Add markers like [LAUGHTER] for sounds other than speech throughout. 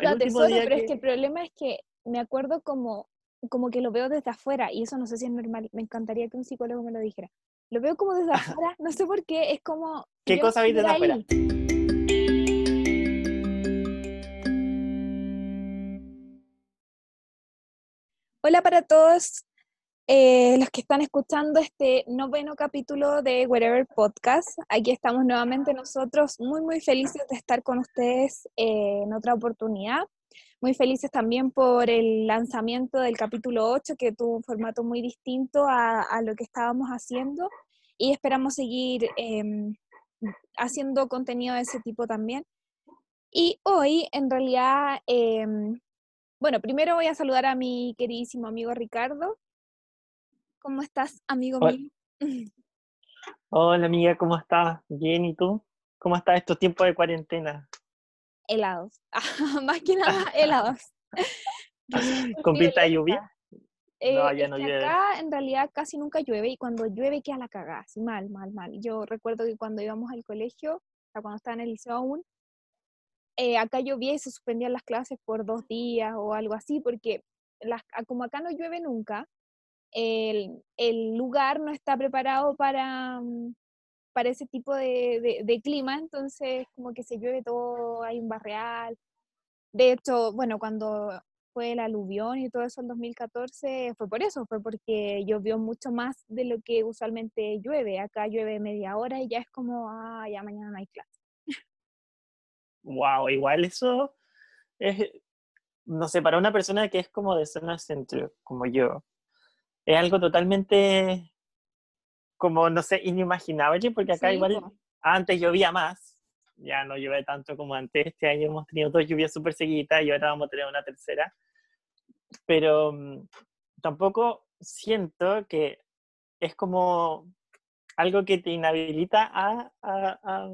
el pero es que- el problema es que me acuerdo como, como que lo veo desde afuera y eso no sé si es normal. Me encantaría que un psicólogo me lo dijera. Lo veo como desde afuera, no sé por qué, es como... [LAUGHS] ¿Qué cosa veis desde afuera? Hola para todos eh, los que están escuchando este noveno capítulo de Wherever Podcast. Aquí estamos nuevamente nosotros, muy, muy felices de estar con ustedes eh, en otra oportunidad. Muy felices también por el lanzamiento del capítulo 8, que tuvo un formato muy distinto a, a lo que estábamos haciendo. Y esperamos seguir em, haciendo contenido de ese tipo también. Y hoy, en realidad, em, bueno, primero voy a saludar a mi queridísimo amigo Ricardo. ¿Cómo estás, amigo Hola. mío? [LAUGHS] Hola amiga, ¿cómo estás? Bien, ¿y tú? ¿Cómo estás estos tiempos de cuarentena? Helados. [LAUGHS] Más que nada, [LAUGHS] helados. ¿Con pinta de lluvia? Eh, No, ya no que llueve. acá en realidad casi nunca llueve y cuando llueve queda la cagada, así mal, mal, mal. Yo recuerdo que cuando íbamos al colegio, o sea, cuando estaba en el liceo aún, eh, acá llovía y se suspendían las clases por dos días o algo así, porque las, como acá no llueve nunca, el, el lugar no está preparado para, mm, para ese tipo de, de- clima, entonces como que se llueve todo, hay un barreal. De hecho, bueno, cuando fue el aluvión y todo eso en 2014, fue por eso, fue porque llovió mucho más de lo que usualmente llueve. Acá llueve media hora y ya es como, ah, ya mañana no hay clase. Wow, igual eso es, no sé, para una persona que es como de zona centro, como yo, es algo totalmente, como, no sé, inimaginable, porque acá Sí, igual antes llovía más, ya no llueve tanto como antes, este año hemos tenido dos lluvias súper seguidas y ahora vamos a tener una tercera, pero mm, tampoco siento que es como algo que te inhabilita a, a- a-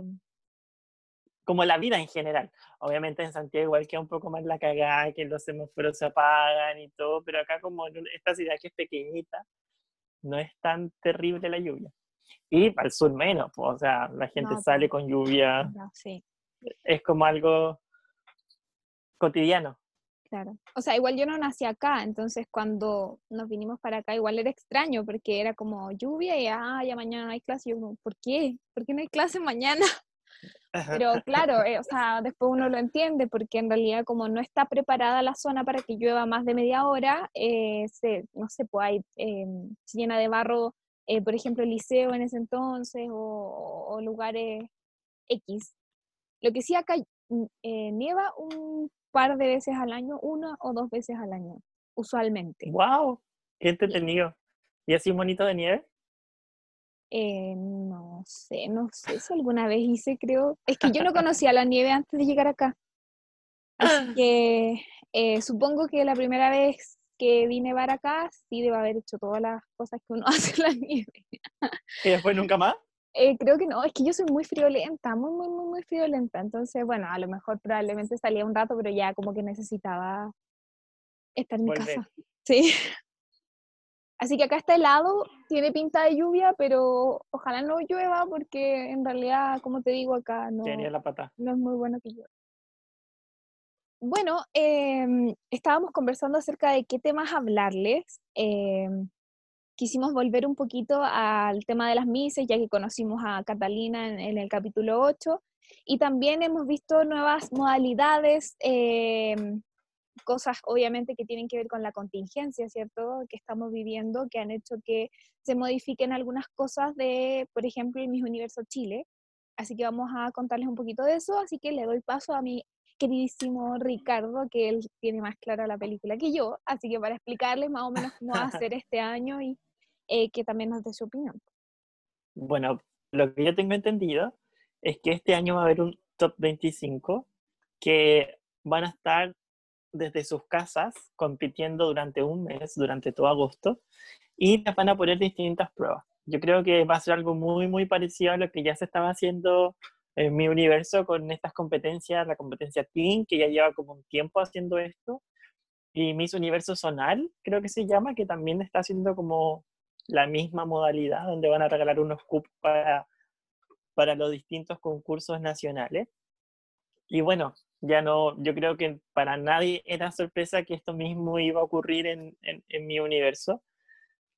como la vida en general. Obviamente en Santiago igual queda un poco más la cagada, que los semáforos se apagan y todo, pero acá como en esta ciudad que es pequeñita, no es tan terrible la lluvia. Y al sur menos, pues, o sea, la gente No, sale con lluvia, Ya, sí, es como algo cotidiano. claro. O sea, igual yo no nací acá, entonces cuando nos vinimos para acá igual era extraño porque era como lluvia y ah, ya mañana no hay clase. Y yo como, ¿por qué? ¿Por qué no hay clase mañana? Pero claro, eh, o sea, después uno lo entiende porque en realidad como no está preparada la zona para que llueva más de media hora, eh, se, no sé, pues hay, eh, se llena de barro, eh, por ejemplo, el liceo en ese entonces o, o lugares X. Lo que sí acá mm, eh, nieva un par de veces al año, una o dos veces al año, usualmente. ¡Wow! ¡Qué entretenido! ¿Y así un monito de nieve? Eh, no sé, no sé si alguna vez hice, creo. Es que yo no conocía la nieve antes de llegar acá. Así [LAUGHS] que eh, supongo que la primera vez que vine para acá, sí debo haber hecho todas las cosas que uno [LAUGHS] hace en la nieve. ¿Y después nunca más? Eh, creo que no, es que yo soy muy friolenta, muy, muy, muy, muy friolenta. Entonces, bueno, a lo mejor probablemente salía un rato, pero ya como que necesitaba estar en mi Volver. casa. Sí. [LAUGHS] Así que acá está helado, tiene pinta de lluvia, pero ojalá no llueva porque en realidad, como te digo, acá no, la pata. no es muy bueno que llueva. Bueno, em, estábamos conversando acerca de qué temas hablarles. em, quisimos volver un poquito al tema de las mises, ya que conocimos a Catalina en, en el capítulo 8, y también hemos visto nuevas modalidades, em, cosas obviamente que tienen que ver con la contingencia, ¿cierto?, que estamos viviendo, que han hecho que se modifiquen algunas cosas de, por ejemplo, el Miss Universo Chile. Así que vamos a contarles un poquito de eso, así que le doy paso a mi queridísimo Ricardo, que él tiene más clara la película que yo, así que para explicarles más o menos cómo va a [LAUGHS] ser este año y eh, que también nos dé su opinión. Bueno, lo que yo tengo entendido es que este año va a haber un top 25 que van a estar desde sus casas compitiendo durante un mes, durante todo agosto, y les van a poner distintas pruebas. Yo creo que va a ser algo muy, muy parecido a lo que ya se estaba haciendo en mi universo con estas competencias, la competencia Teen, que ya lleva como un tiempo haciendo esto, y Miss Universo Zonal, creo que se llama, que también está haciendo como la misma modalidad, donde van a regalar unos cupos para, para los distintos concursos nacionales. Y bueno, Ya no, yo creo que para nadie era sorpresa que esto mismo iba a ocurrir en, en, mi universo,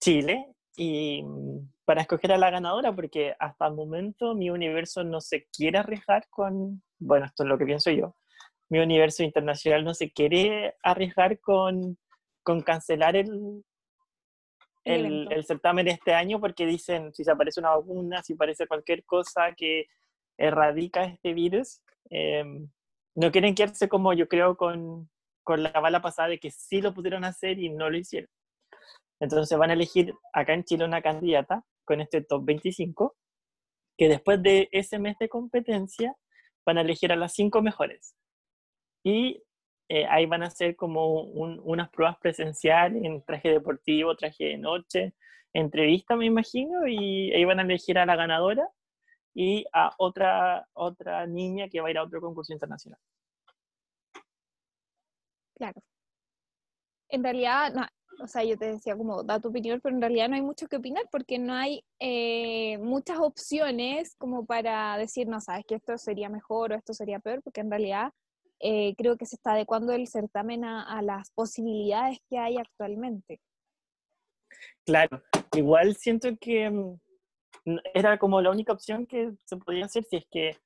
Chile, y mm, para escoger a la ganadora, porque hasta el momento mi universo no se quiere arriesgar con, bueno, esto es lo que pienso yo, mi universo internacional no se quiere arriesgar con, con cancelar el, el, el, certamen este año porque dicen si se aparece una vacuna, si aparece cualquier cosa que erradica este virus, em, no quieren quedarse como yo creo con, con la bala pasada de que sí lo pudieron hacer y no lo hicieron. Entonces van a elegir acá en Chile una candidata con este top 25, que después de ese mes de competencia van a elegir a las cinco mejores. Y eh, ahí van a hacer como unas pruebas presenciales en traje deportivo, traje de noche, entrevista me imagino, y ahí van a elegir a la ganadora y a otra, otra niña que va a ir a otro concurso internacional. Claro. En realidad, o sea, yo te decía como da tu opinión, pero en realidad no hay mucho que opinar porque no hay eh, muchas opciones como para decir, no, sabes que esto sería mejor o esto sería peor, porque en realidad eh, creo que se está adecuando el certamen a, las posibilidades que hay actualmente. Claro, igual siento que mm, era como la única opción que se podía hacer si es que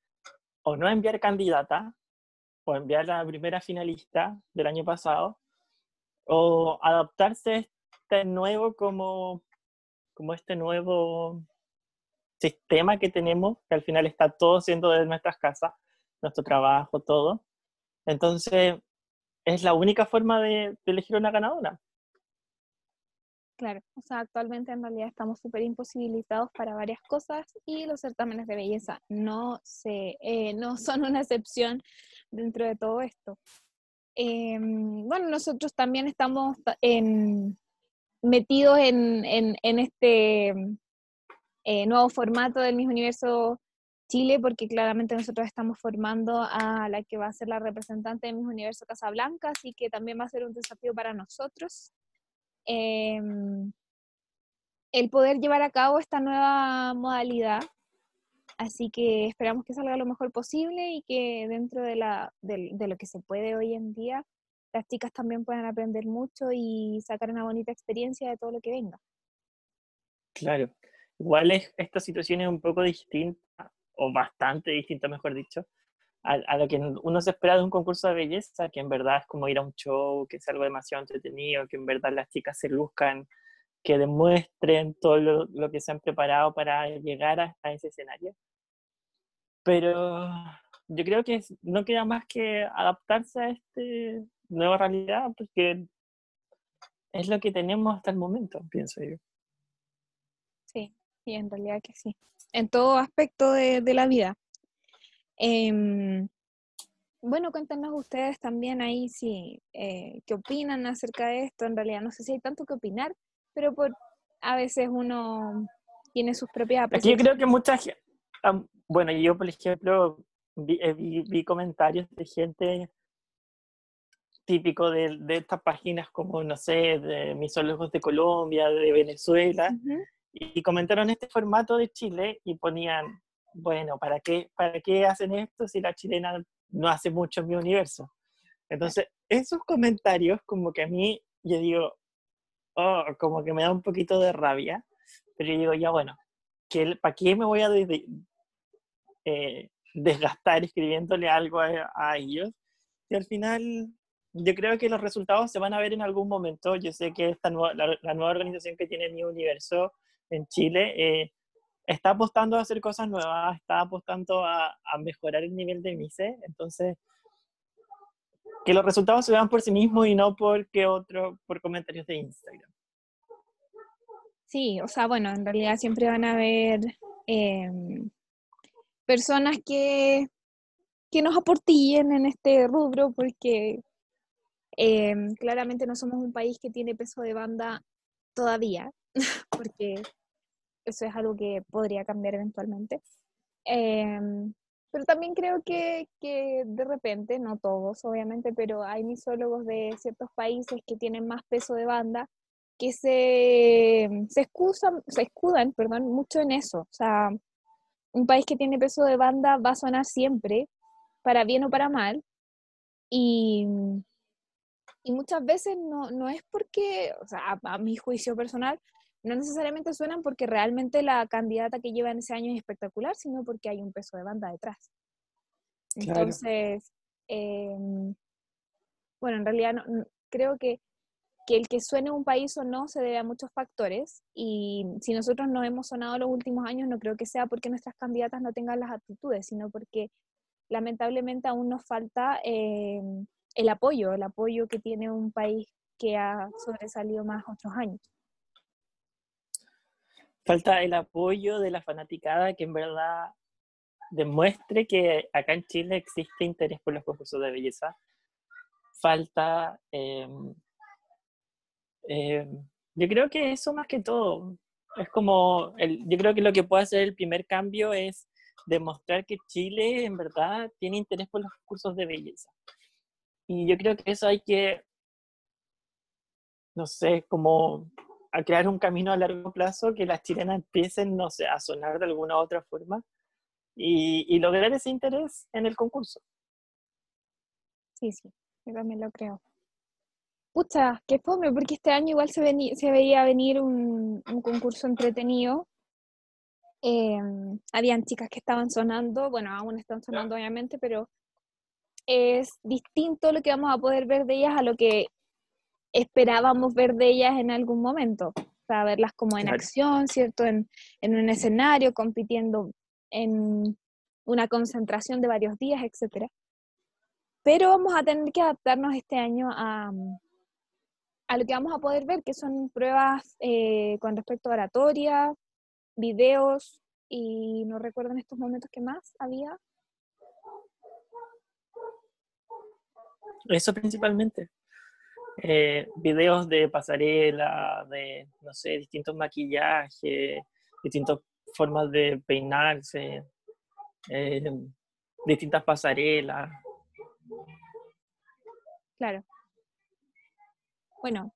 o no enviar candidata o enviar la primera finalista del año pasado o adaptarse a este nuevo como, como este nuevo sistema que tenemos, que al final está todo siendo de nuestras casas, nuestro trabajo, todo. Entonces, es la única forma de elegir una ganadora. Claro, o sea, actualmente en realidad estamos súper imposibilitados para varias cosas y los certámenes de belleza no, se, eh, no [LAUGHS] son una excepción dentro de todo esto. Em, bueno, nosotros también estamos metidos en, este eh, nuevo formato del mismo universo Chile, porque claramente nosotros estamos formando a la que va a ser la representante del mismo universo Casablanca, así que también va a ser un desafío para nosotros. Em, el poder llevar a cabo esta nueva modalidad. Así que esperamos que salga lo mejor posible y que dentro de, la, de, lo que se puede hoy en día, las chicas también puedan aprender mucho y sacar una bonita experiencia de todo lo que venga. Claro, igual es, esta situación es un poco distinta, o bastante distinta, mejor dicho, a, lo que uno se espera de un concurso de belleza, que en verdad es como ir a un show, que es algo demasiado entretenido, que en verdad las chicas se luzcan, que demuestren todo lo, que se han preparado para llegar a, ese escenario. Pero yo creo que no queda más que adaptarse a esta nueva realidad, porque es lo que tenemos hasta el momento, pienso yo. Sí, y en realidad que sí. En todo aspecto de, de la vida. Em, bueno, cuéntanos ustedes también ahí si eh, qué opinan acerca de esto. En realidad no sé si hay tanto que opinar, pero por a veces uno tiene sus propias apreciaciones. Yo creo que muchas, bueno, yo por ejemplo eh, vi, comentarios de gente típico de, de, estas páginas como, no sé, de misólogos de Colombia, de Venezuela, y comentaron este formato de Chile y ponían bueno, ¿para qué, ¿para qué hacen esto si la chilena no hace mucho en mi universo? Entonces, esos comentarios como que a mí, yo digo, oh, como que me da un poquito de rabia, pero yo digo, ya bueno, ¿para qué me voy a eh, desgastar escribiéndole algo a, ellos? Y al final, yo creo que los resultados se van a ver en algún momento. Yo sé que esta nueva, la, nueva organización que tiene mi universo en Chile eh, está apostando a hacer cosas nuevas, está apostando a, mejorar el nivel de MISE, entonces que los resultados se vean por sí mismos y no porque otro, por comentarios de Instagram. Sí, o sea, bueno, en realidad siempre van a haber em, personas que, que nos aportillen en este rubro porque em, claramente no somos un país que tiene peso de banda todavía, [LAUGHS] porque eso es algo que podría cambiar eventualmente. Em, pero también creo que, que, de repente, no todos obviamente, pero hay misólogos de ciertos países que tienen más peso de banda que se, se, excusan, se escudan perdón, mucho en eso. O sea, un país que tiene peso de banda va a sonar siempre, para bien o para mal, Y, y muchas veces no, no, es porque, o sea, a, mi juicio personal, no necesariamente suenan porque realmente la candidata que lleva en ese año es espectacular, sino porque hay un peso de banda detrás. Entonces, em, bueno, en realidad no, creo que, que, el que suene un país o no se debe a muchos factores y si nosotros no hemos sonado los últimos años, no creo que sea porque nuestras candidatas no tengan las aptitudes, sino porque lamentablemente aún nos falta em, el apoyo, el apoyo que tiene un país que ha sobresalido más otros años. Falta el apoyo de la fanaticada que en verdad demuestre que acá en Chile existe interés por los concursos de belleza. Falta, em, em, yo creo que eso más que todo, es como, el, yo creo que lo que puede hacer el primer cambio es demostrar que Chile en verdad tiene interés por los concursos de belleza. Y yo creo que eso hay que, no sé, como a crear un camino a largo plazo, que las chilenas empiecen, no sé, a sonar de alguna u otra forma y, lograr ese interés en el concurso. Sí, sí, yo también lo creo. Pucha, qué fome, porque este año igual se, se veía venir un, concurso entretenido. Em, habían chicas que estaban sonando, bueno, aún están sonando obviamente, pero es distinto lo que vamos a poder ver de ellas a lo que esperábamos ver de ellas en algún momento. O sea, verlas como en acción, ¿cierto? En, en un escenario, compitiendo en una concentración de varios días, etc. Pero vamos a tener que adaptarnos este año a, a lo que vamos a poder ver, que son pruebas eh, con respecto a oratoria, videos, y no recuerdo en estos momentos qué más había. Eso principalmente. Eh, videos de pasarela, de, no sé, distintos maquillajes, distintas formas de peinarse, eh, distintas pasarelas. Claro. Bueno,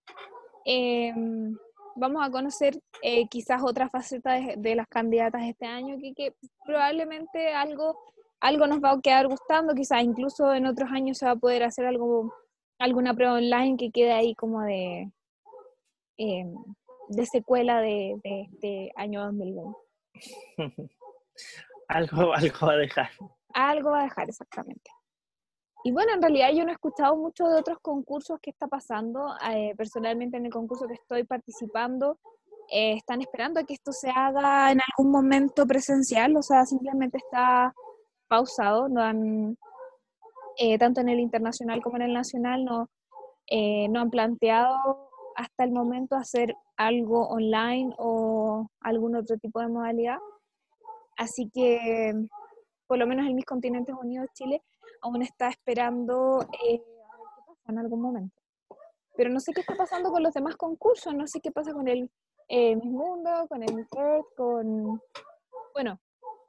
em, vamos a conocer eh, quizás otra faceta de, las candidatas este año, que, que, probablemente algo, algo nos va a quedar gustando, quizás incluso en otros años se va a poder hacer algo alguna prueba online que quede ahí como de, em, de secuela de, de, este año 2020. [LAUGHS] algo, algo va a dejar. Algo va a dejar, exactamente. Y bueno, en realidad yo no he escuchado mucho de otros concursos que está pasando. Eh, personalmente en el concurso que estoy participando, eh, están esperando a que esto se haga en algún momento presencial, o sea, simplemente está pausado, no han, eh, tanto en el internacional como en el nacional, no, eh, no han planteado hasta el momento hacer algo online o algún otro tipo de modalidad. Así que, por lo menos en mis continentes unidos, Chile, aún está esperando eh, a ver qué pasa en algún momento. Pero no sé qué está pasando con los demás concursos, no sé qué pasa con el eh, Miss Mundo, con el Miss Earth, con... Bueno,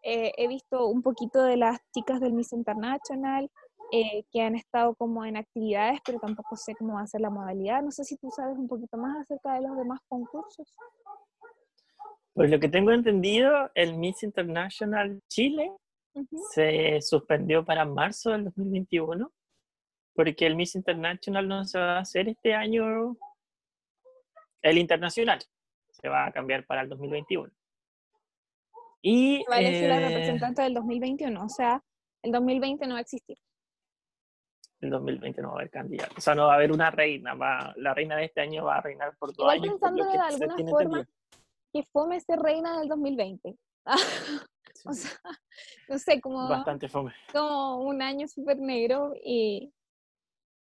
he visto un poquito de las chicas del Miss International, eh, que han estado como en actividades, pero tampoco sé cómo va a ser la modalidad. No sé si tú sabes un poquito más acerca de los demás concursos. Pues lo que tengo entendido, el Miss International Chile se suspendió para marzo del 2021, porque el Miss International no se va a hacer este año, el internacional, se va a cambiar para el 2021. Y, va a elegir la eh, representante del 2021, o sea, el 2020 no va a existir en 2020 no va a haber candidato. O sea, no va a haber una reina. Va, la reina de este año va a reinar por dos años. pensando de alguna forma que fome ser reina del 2020. [LAUGHS] o sea, no sé, como... Bastante fome. Como un año súper negro y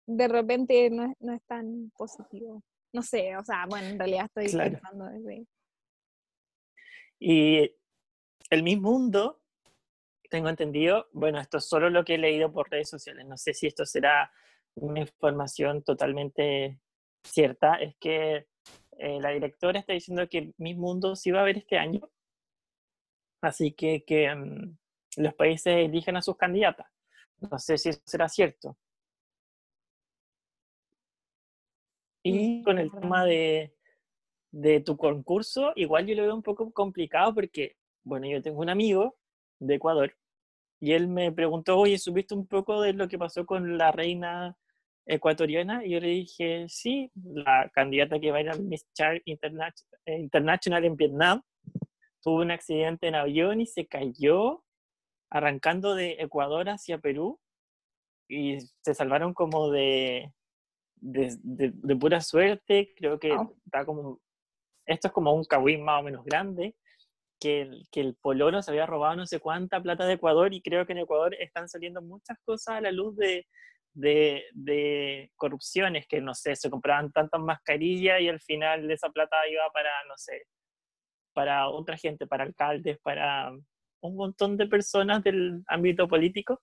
de repente no es, no es tan positivo. No sé, o sea, bueno, en realidad estoy pensando desde... Y el mismo mundo tengo entendido, bueno, esto es solo lo que he leído por redes sociales, no sé si esto será una información totalmente cierta, es que eh, la directora está diciendo que Mi Mundo sí va a haber este año, así que que mm, los países elijan a sus candidatas. No sé si eso será cierto. Y con el tema de, de tu concurso, igual yo lo veo un poco complicado porque, bueno, yo tengo un amigo de Ecuador y él me preguntó, oye, ¿supiste un poco de lo que pasó con la reina ecuatoriana? Y yo le dije, sí, la candidata que va a ir a Miss Char eh, International en Vietnam tuvo un accidente en avión y se cayó arrancando de Ecuador hacia Perú y se salvaron como de, de, pura suerte. Creo que está como, esto es como un cahuín más o menos grande que el, que el Polono se había robado no sé cuánta plata de Ecuador y creo que en Ecuador están saliendo muchas cosas a la luz de, de, de corrupciones, que no sé, se compraban tantas mascarillas y al final esa plata iba para, no sé, para otra gente, para alcaldes, para un montón de personas del ámbito político.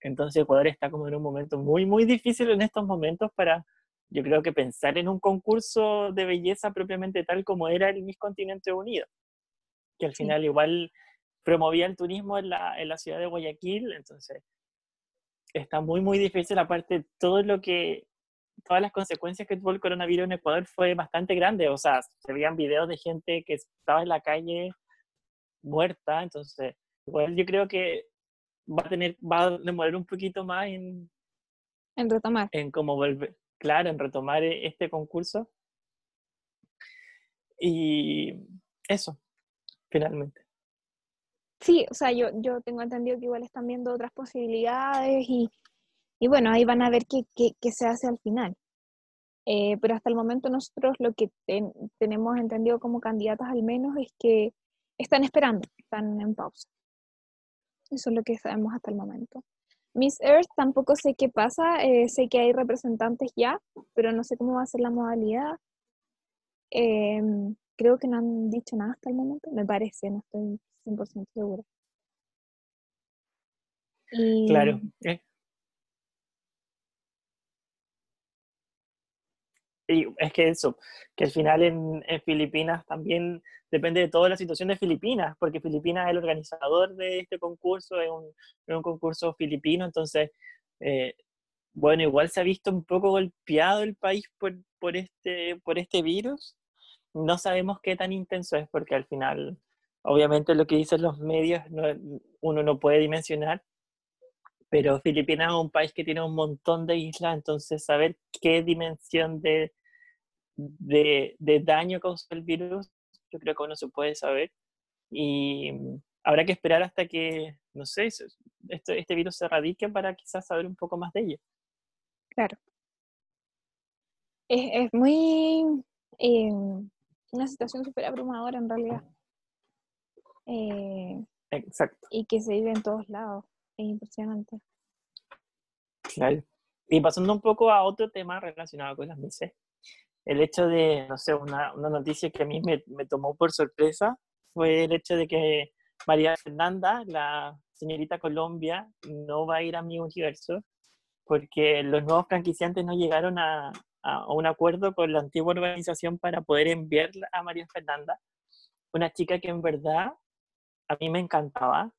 Entonces Ecuador está como en un momento muy, muy difícil en estos momentos para, yo creo que pensar en un concurso de belleza propiamente tal como era el Miss Continente Unido que al final igual promovía el turismo en la, en la ciudad de Guayaquil, entonces está muy, muy difícil, aparte todo lo que, todas las consecuencias que tuvo el coronavirus en Ecuador fue bastante grande, o sea, se veían videos de gente que estaba en la calle muerta, entonces igual yo creo que va a tener, va a demorar un poquito más en... En retomar. En cómo volver, claro, en retomar e, este concurso. Y eso, finalmente. Sí, o sea, yo, yo tengo entendido que igual están viendo otras posibilidades y, y bueno, ahí van a ver qué, qué, se hace al final. Eh, pero hasta el momento nosotros lo que tenemos entendido como candidatas al menos es que están esperando, están en pausa. Eso es lo que sabemos hasta el momento. Miss Earth tampoco sé qué pasa, eh, sé que hay representantes ya, pero no sé cómo va a ser la modalidad. Eh, creo que no han dicho nada hasta el momento, me parece, no estoy 100% segura. Claro. Eh. Y es que eso, que al final en, Filipinas también depende de toda la situación de Filipinas, porque Filipinas es el organizador de este concurso, es un, concurso filipino, entonces, eh, bueno, igual se ha visto un poco golpeado el país por, por, este, por este virus, no sabemos qué tan intenso es porque al final, obviamente lo que dicen los medios uno no puede dimensionar, pero Filipinas es un país que tiene un montón de islas, entonces saber qué dimensión de, de, daño causa el virus, yo creo que uno se puede saber. Y habrá que esperar hasta que, no sé, este, este virus se erradique para quizás saber un poco más de ello. Claro. Es, muy em, una situación súper abrumadora en realidad. Eh, Exacto. Y que se vive en todos lados. Es impresionante. Claro. Y pasando un poco a otro tema relacionado con las mises, el hecho de, no sé, una, una noticia que a mí me, me, tomó por sorpresa fue el hecho de que María Fernanda, la señorita Colombia, no va a ir a mi universo porque los nuevos franquiciantes no llegaron a, a, un acuerdo con la antigua organización para poder enviarla a María Fernanda, una chica que en verdad a mí me encantaba.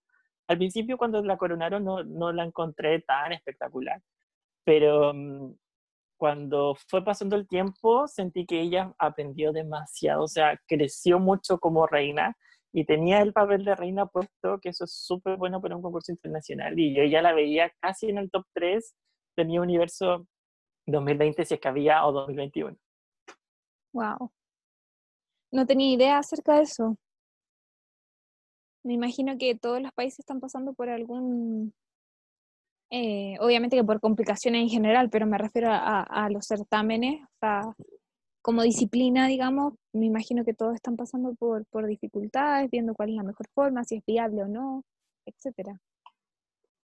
Al principio cuando la coronaron no, no la encontré tan espectacular, pero mm, cuando fue pasando el tiempo sentí que ella aprendió demasiado, o sea, creció mucho como reina y tenía el papel de reina puesto, que eso es súper bueno para un concurso internacional, y yo ya la veía casi en el top 3 de mi universo 2020 si es que había o 2021. Wow. No tenía idea acerca de eso. Me imagino que todos los países están pasando por algún, eh, obviamente que por complicaciones en general, pero me refiero a, los certámenes, o sea, como disciplina, digamos, me imagino que todos están pasando por, por dificultades, viendo cuál es la mejor forma, si es viable o no, etcétera.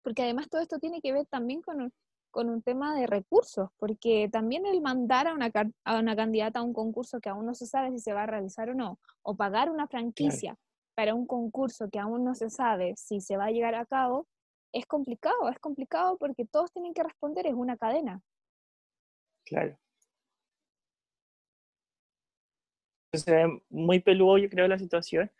Porque además todo esto tiene que ver también con, con un tema de recursos, porque también el mandar a una, a una candidata a un concurso que aún no se sabe si se va a realizar o no, o pagar una franquicia para un concurso que aún no se sabe si se va a llegar a cabo, es complicado, es complicado porque todos tienen que responder, es una cadena. Claro. Se ve muy peludo, yo creo, la situación,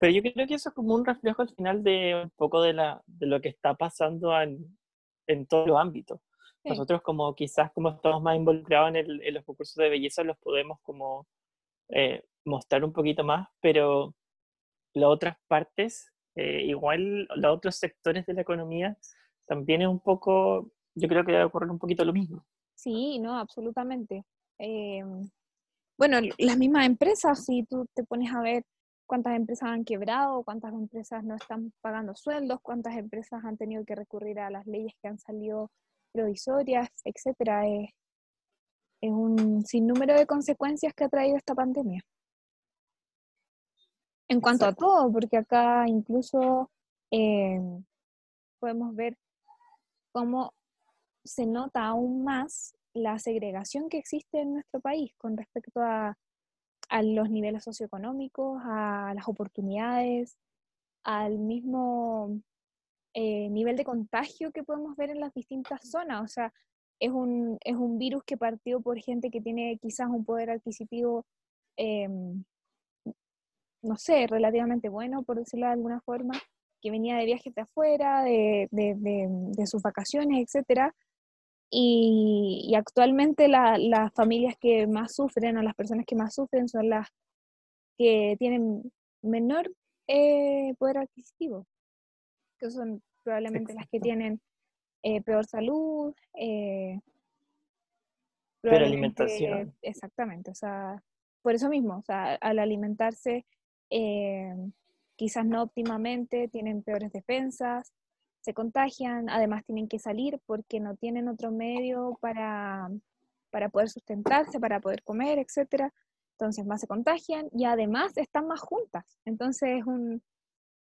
pero yo creo que eso es como un reflejo al final de un poco de, la, de lo que está pasando en, en todos los ámbitos. Nosotros como quizás como estamos más involucrados en, el, en los concursos de belleza los podemos como eh, mostrar un poquito más, pero las otras partes eh, igual los otros sectores de la economía también es un poco, yo creo que debe ocurrir un poquito lo mismo. Sí, no, absolutamente. bueno, las mismas empresas, si tú te pones a ver cuántas empresas han quebrado, cuántas empresas no están pagando sueldos, cuántas empresas han tenido que recurrir a las leyes que han salido provisorias, etcétera. Es, es un sinnúmero de consecuencias que ha traído esta pandemia. En cuanto a todo, porque acá incluso eh, podemos ver cómo se nota aún más la segregación que existe en nuestro país con respecto a, a los niveles socioeconómicos, a las oportunidades, al mismo eh, nivel de contagio que podemos ver en las distintas zonas. O sea, es un, es un virus que partió por gente que tiene quizás un poder adquisitivo, em, no sé, relativamente bueno, por decirlo de alguna forma, que venía de viajes de afuera, de, de, de, sus vacaciones, etc. Y, y actualmente las familias que más sufren o las personas que más sufren son las que tienen menor eh, poder adquisitivo, que son probablemente las que tienen eh, peor salud, eh, peor alimentación. Exactamente, o sea, por eso mismo, o sea, al alimentarse eh, quizás no óptimamente, tienen peores defensas, se contagian, además tienen que salir porque no tienen otro medio para, para poder sustentarse, para poder comer, etcétera. Entonces más se contagian y además están más juntas. Entonces es un,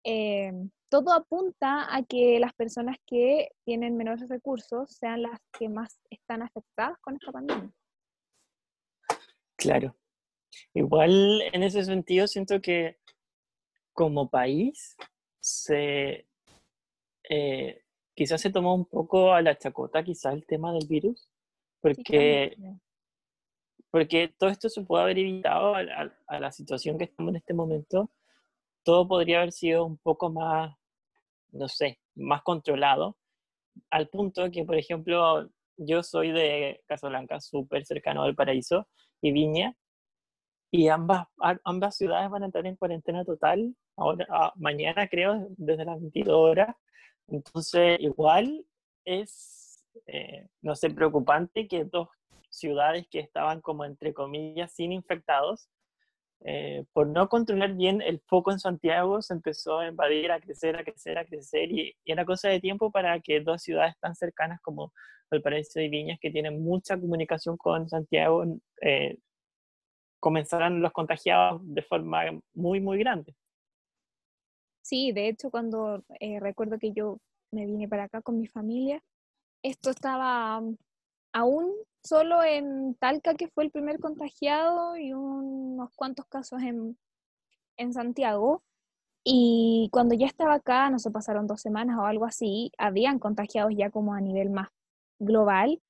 eh, todo apunta a que las personas que tienen menores recursos sean las que más están afectadas con esta pandemia. Claro. Igual en ese sentido siento que como país se eh, quizás se tomó un poco a la chacota quizás el tema del virus, porque, porque todo esto se puede haber evitado a la situación que estamos en este momento todo podría haber sido un poco más, no sé, más controlado, al punto que, por ejemplo, yo soy de Casablanca, súper cercano al paraíso, y Viña, y ambas, ambas ciudades van a entrar en cuarentena total, ahora, ah, mañana creo, desde las 22 horas. Entonces, igual es, eh, no sé, preocupante que dos ciudades que estaban como entre comillas sin infectados eh, por no controlar bien el foco en Santiago, se empezó a invadir, a crecer, a crecer, a crecer, y, era cosa de tiempo para que dos ciudades tan cercanas como Valparaíso y Viñas, que tienen mucha comunicación con Santiago, eh, comenzaran los contagiados de forma muy, muy grande. Sí, de hecho, cuando eh, recuerdo que yo me vine para acá con mi familia, esto estaba aún solo en Talca, que fue el primer contagiado, y unos cuantos casos en, en Santiago. Y cuando ya estaba acá, no sé, pasaron dos semanas o algo así, habían contagiados ya como a nivel más global,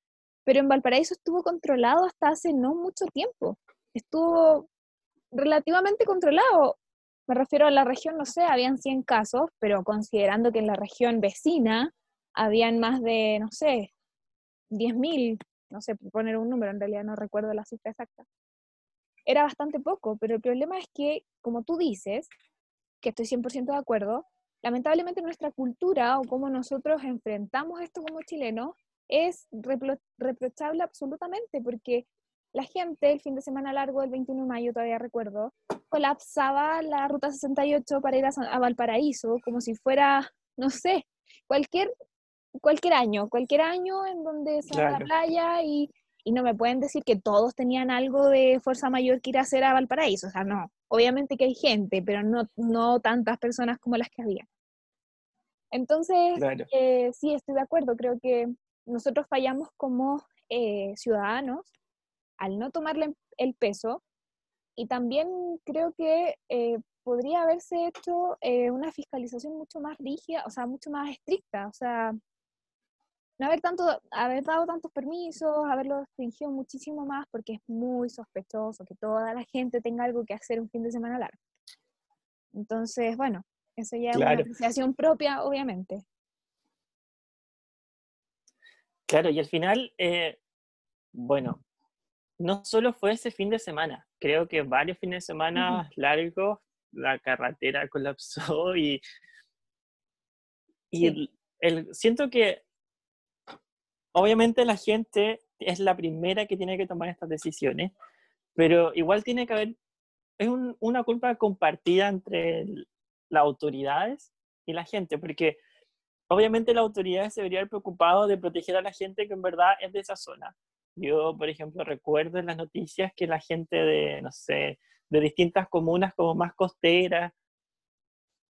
pero en Valparaíso estuvo controlado hasta hace no mucho tiempo. Estuvo relativamente controlado. Me refiero a la región, no sé, habían 100 casos, pero considerando que en la región vecina habían más de, no sé, 10.000, no sé, poner un número, en realidad no recuerdo la cifra exacta. Era bastante poco, pero el problema es que, como tú dices, que estoy 100% de acuerdo, lamentablemente nuestra cultura o cómo nosotros enfrentamos esto como chilenos es reprochable absolutamente, porque la gente el fin de semana largo del 21 de mayo, todavía recuerdo, colapsaba la ruta 68 para ir a, Valparaíso como si fuera, no sé, cualquier cualquier año, cualquier año en donde se va a la playa y, y, no me pueden decir que todos tenían algo de fuerza mayor que ir a hacer a Valparaíso. O sea, no. Obviamente que hay gente, pero no, no tantas personas como las que había. Entonces, eh, sí, estoy de acuerdo. Creo que nosotros fallamos como eh, ciudadanos al no tomarle el peso y también creo que eh, podría haberse hecho una fiscalización mucho más rígida, o sea, mucho más estricta. O sea, no haber, tanto, haber dado tantos permisos, haberlo restringido muchísimo más, porque es muy sospechoso que toda la gente tenga algo que hacer un fin de semana largo. Entonces, bueno, eso ya es una apreciación propia, obviamente. Claro, y al final, eh, bueno, no solo fue ese fin de semana, creo que varios fines de semana largos, la carretera [LAUGHS] colapsó y Y el, siento que obviamente la gente es la primera que tiene que tomar estas decisiones, pero igual tiene que haber, es una culpa compartida entre las autoridades y la gente, porque obviamente las autoridades se deberían preocupado de proteger a la gente que en verdad es de esa zona. Yo, por ejemplo, recuerdo en las noticias que la gente de, no sé, de distintas comunas como más costeras,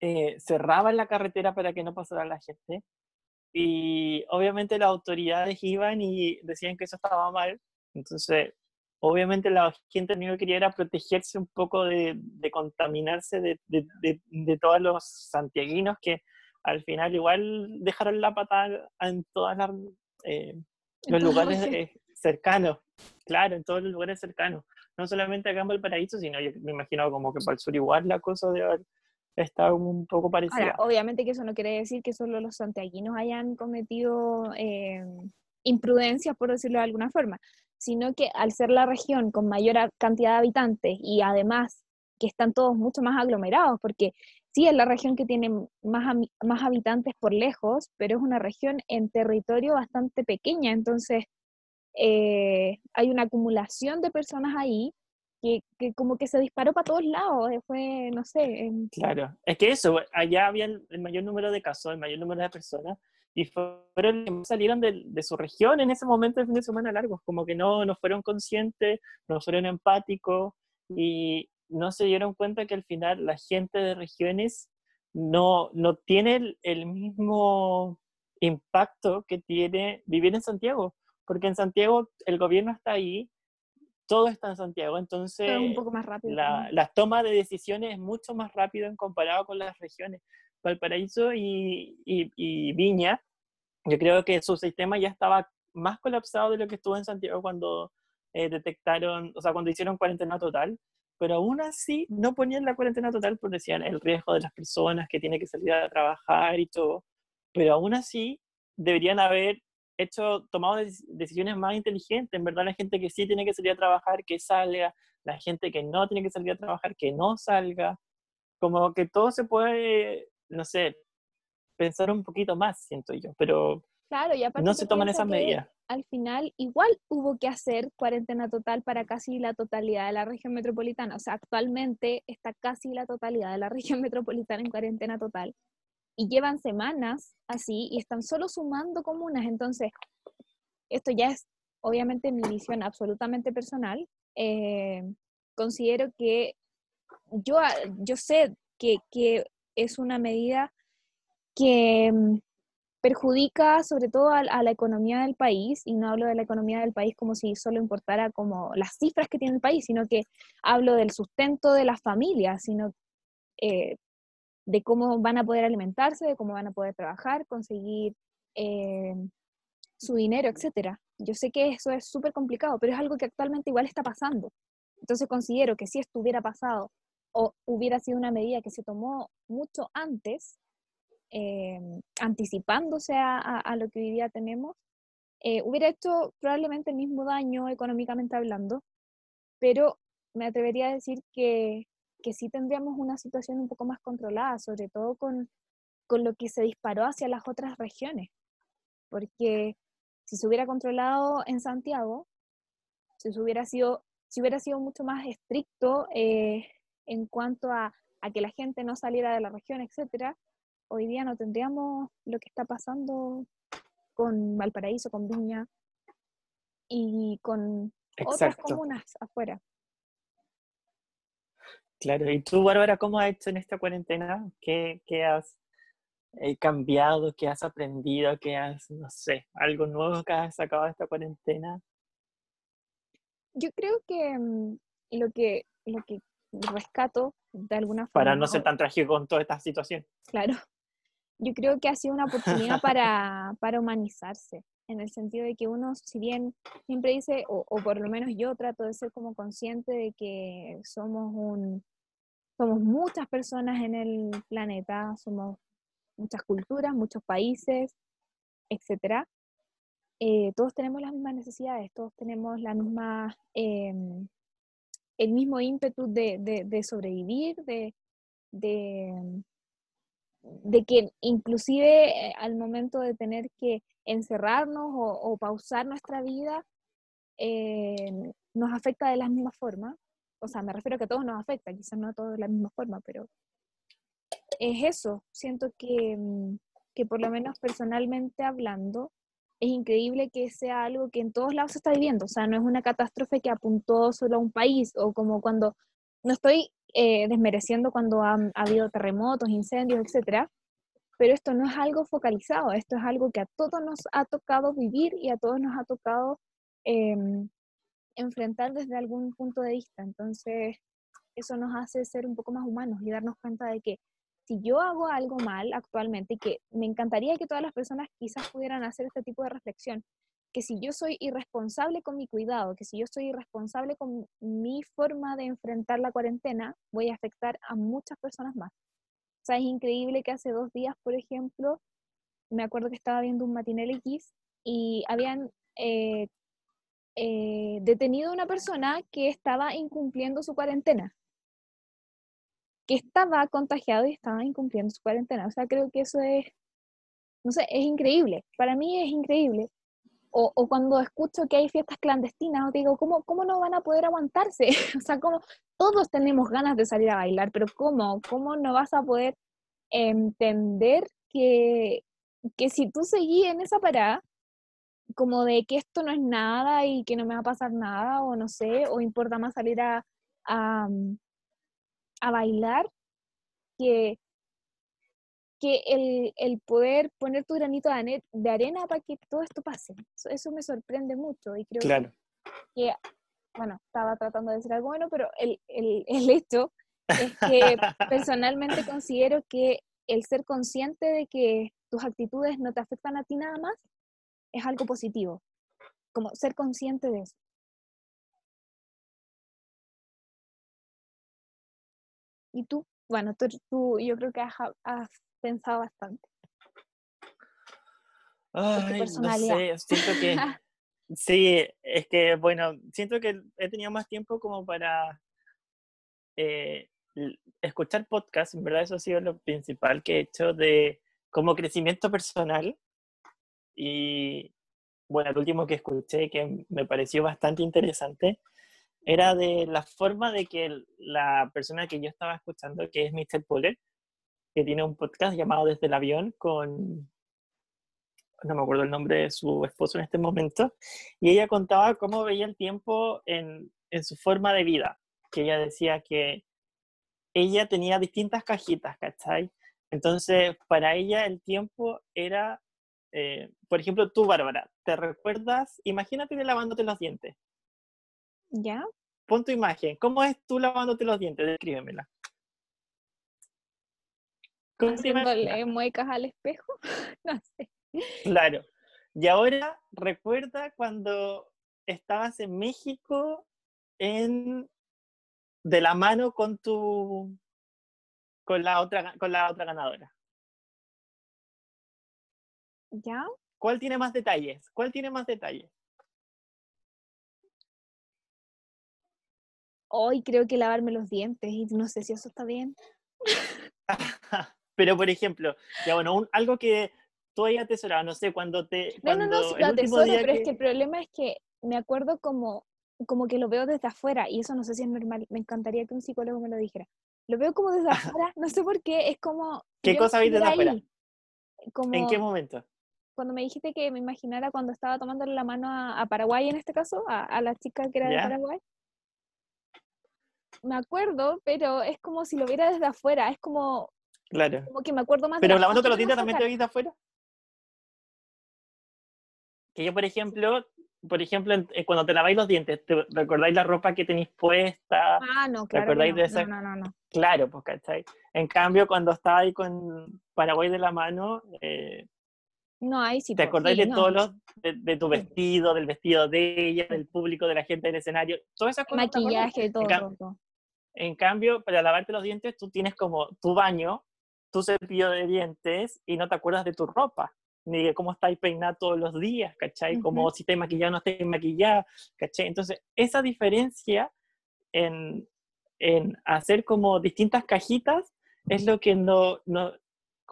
eh, cerraban la carretera para que no pasara la gente. Y obviamente las autoridades iban y decían que eso estaba mal. Entonces, obviamente la gente lo único que quería era protegerse un poco de, de contaminarse de, de, de, todos los santiaguinos que al final igual dejaron la patada en todas las... Eh, los lugares eh, cercanos, claro, en todos los lugares cercanos. No solamente acá en Valparaíso, sino yo me imagino como que para el sur igual la cosa de haber estado un poco parecida. obviamente que eso no quiere decir que solo los santiaguinos hayan cometido eh, imprudencias, por decirlo de alguna forma, sino que al ser la región con mayor cantidad de habitantes y además que están todos mucho más aglomerados, porque sí es la región que tiene más, más habitantes por lejos, pero es una región en territorio bastante pequeña, entonces eh, hay una acumulación de personas ahí que, que, como que se disparó para todos lados, eh, fue, no sé. Claro, es que eso, allá había el, mayor número de casos, el mayor número de personas, y fueron que salieron de, de, su región en ese momento de fin de semana largos, como que no, no fueron conscientes, no fueron empáticos, y no se dieron cuenta que al final la gente de regiones no, no tiene el, el mismo impacto que tiene vivir en Santiago porque en Santiago el gobierno está ahí, todo está en Santiago, entonces un poco más rápido la, toma de decisiones es mucho más rápido en comparado con las regiones. Valparaíso y, y, Viña, yo creo que su sistema ya estaba más colapsado de lo que estuvo en Santiago cuando eh, detectaron, o sea, cuando hicieron cuarentena total, pero aún así no ponían la cuarentena total porque decían el riesgo de las personas que tienen que salir a trabajar y todo, pero aún así deberían haber hecho, tomado decisiones más inteligentes. En verdad, la gente que sí tiene que salir a trabajar, que salga. La gente que no tiene que salir a trabajar, que no salga. Como que todo se puede, no sé, pensar un poquito más, siento yo. Pero claro, y no se toman esas medidas. Al final, igual hubo que hacer cuarentena total para casi la totalidad de la región metropolitana. O sea, actualmente está casi la totalidad de la región [LAUGHS] metropolitana en cuarentena total y llevan semanas así y están solo sumando comunas. Entonces, esto ya es obviamente mi visión absolutamente personal. Eh, considero que yo, yo sé que, que es una medida que mm, perjudica sobre todo a, la economía del país, y no hablo de la economía del país como si solo importara como las cifras que tiene el país, sino que hablo del sustento de las familias, sino eh, de cómo van a poder alimentarse, de cómo van a poder trabajar, conseguir eh, su dinero, etc. Yo sé que eso es súper complicado, pero es algo que actualmente igual está pasando. Entonces considero que si esto hubiera pasado o hubiera sido una medida que se tomó mucho antes, eh, anticipándose a, lo que hoy día tenemos, eh, hubiera hecho probablemente el mismo daño económicamente hablando, pero me atrevería a decir que que sí tendríamos una situación un poco más controlada, sobre todo con, con lo que se disparó hacia las otras regiones. Porque si se hubiera controlado en Santiago, si hubiera sido, si hubiera sido mucho más estricto eh, en cuanto a, a, que la gente no saliera de la región, etcétera, hoy día no tendríamos lo que está pasando con Valparaíso, con Viña y con otras comunas afuera. Claro, y tú, Bárbara, ¿cómo has hecho en esta cuarentena? ¿Qué, qué has eh, cambiado? ¿Qué has aprendido? ¿Qué has, no sé, algo nuevo que has sacado de esta cuarentena? Yo creo que mm, lo que, lo que rescato de alguna forma... Para no ser tan trágico con toda esta situación. Claro. Yo creo que ha sido una oportunidad para, para humanizarse, en el sentido de que uno, si bien siempre dice, o, o por lo menos yo trato de ser como consciente de que somos un, somos muchas personas en el planeta, somos muchas culturas, muchos países, etc. Eh, todos tenemos las mismas necesidades, todos tenemos la misma, em, el mismo ímpetu de, de, sobrevivir, de, de, que inclusive eh, al momento de tener que encerrarnos o, pausar nuestra vida, eh, nos afecta de la misma forma. O sea, me refiero a que a todos nos afecta, quizás no a todos de la misma forma, pero es eso. Siento que, mm, que por lo menos personalmente hablando, es increíble que sea algo que en todos lados se está viviendo. O sea, no es una catástrofe que apuntó solo a un país o como cuando, no estoy eh, desmereciendo cuando ha, habido terremotos, incendios, etcétera, pero esto no es algo focalizado, esto es algo que a todos nos ha tocado vivir y a todos nos ha tocado em, enfrentar desde algún punto de vista. Entonces, eso nos hace ser un poco más humanos y darnos cuenta de que si yo hago algo mal actualmente, que me encantaría que todas las personas quizás pudieran hacer este tipo de reflexión, que si yo soy irresponsable con mi cuidado, que si yo soy irresponsable con mi forma de enfrentar la cuarentena, voy a afectar a muchas personas más. O sea, es increíble que hace dos días, por ejemplo, me acuerdo que estaba viendo un matinel X y habían eh, eh, detenido a una persona que estaba incumpliendo su cuarentena que estaba contagiado y estaba incumpliendo su cuarentena. O sea, creo que eso es, no sé, es increíble. Para mí es increíble. O, o cuando escucho que hay fiestas clandestinas, digo, ¿cómo, ¿cómo no van a poder aguantarse? [LAUGHS] o sea, como todos tenemos ganas de salir a bailar, pero ¿cómo? ¿Cómo no vas a poder entender que, que si tú seguís en esa parada, como de que esto no es nada y que no me va a pasar nada, o no sé, o importa más salir a, a, a bailar que, que el, el, poder poner tu granito de arena para que todo esto pase. Eso, me sorprende mucho y creo claro. que, bueno, estaba tratando de decir algo bueno, pero el, el, el hecho es que [LAUGHS] personalmente considero que el ser consciente de que tus actitudes no te afectan a ti nada más es algo positivo, como ser consciente de eso. ¿Y tú? Bueno, tú, yo creo que has, pensado bastante. Ay, no sé, siento que... [LAUGHS] sí, es que, bueno, siento que he tenido más tiempo como para eh, escuchar podcasts, en verdad eso ha sido lo principal que he hecho de como crecimiento personal. Y bueno, el último que escuché que me pareció bastante interesante era de la forma de que la persona que yo estaba escuchando, que es Mr. Puller, que tiene un podcast llamado Desde el Avión con, no me acuerdo el nombre de su esposo en este momento, y ella contaba cómo veía el tiempo en, en su forma de vida, que ella decía que ella tenía distintas cajitas, ¿cachai? Entonces, para ella el tiempo era, eh, por ejemplo, tú, Bárbara, ¿te recuerdas? Imagínate lavándote los dientes. ¿Ya? Pon tu imagen. ¿Cómo es tú lavándote los dientes? Descríbemela. Haciéndole muecas al espejo. [LAUGHS] no sé. Claro. Y ahora recuerda cuando estabas en México en de la mano con tu con la otra con la otra ganadora. ¿Ya? ¿Cuál tiene más detalles? ¿Cuál tiene más detalles? hoy creo que lavarme los dientes y no sé si eso está bien. [LAUGHS] pero por ejemplo, ya bueno, algo que tú hayas atesorado, no sé, cuando te... no, no, no, lo atesoro, pero es que el problema es que me acuerdo como, como que lo veo desde afuera y eso no sé si es normal, me encantaría que un psicólogo me lo dijera. Lo veo como desde [LAUGHS] afuera, no sé por qué, es como... ¿Qué cosa veis desde afuera? ¿En qué momento? Cuando me dijiste que me imaginara cuando estaba tomándole la mano a, Paraguay en este caso, a, la chica que era de Paraguay, me acuerdo, pero es como si lo viera desde afuera, es como, claro. como que me acuerdo más Pero lavándote los dientes también te ves de afuera. Que yo, por ejemplo, por ejemplo, eh, cuando te laváis los dientes, ¿te recordáis la ropa que tenéis puesta? Ah, no, claro. no. De esa... no, no, no, Claro, pues, ¿cachai? En cambio, cuando estaba ahí con Paraguay de la mano, eh, no, ahí sí. ¿Te acordáis de todos los, de, tu vestido, del vestido de ella, del público, de la gente del escenario? Todas esas cosas. Maquillaje, todo, en, todo. En cambio, para lavarte los dientes, tú tienes como tu baño, tu cepillo de dientes y no te acuerdas de tu ropa, ni de cómo estáis peinada todos los días, ¿cachai? Como si te maquillado o no estáis maquillada, ¿cachai? Entonces, esa diferencia en, en hacer como distintas cajitas es lo que no, no,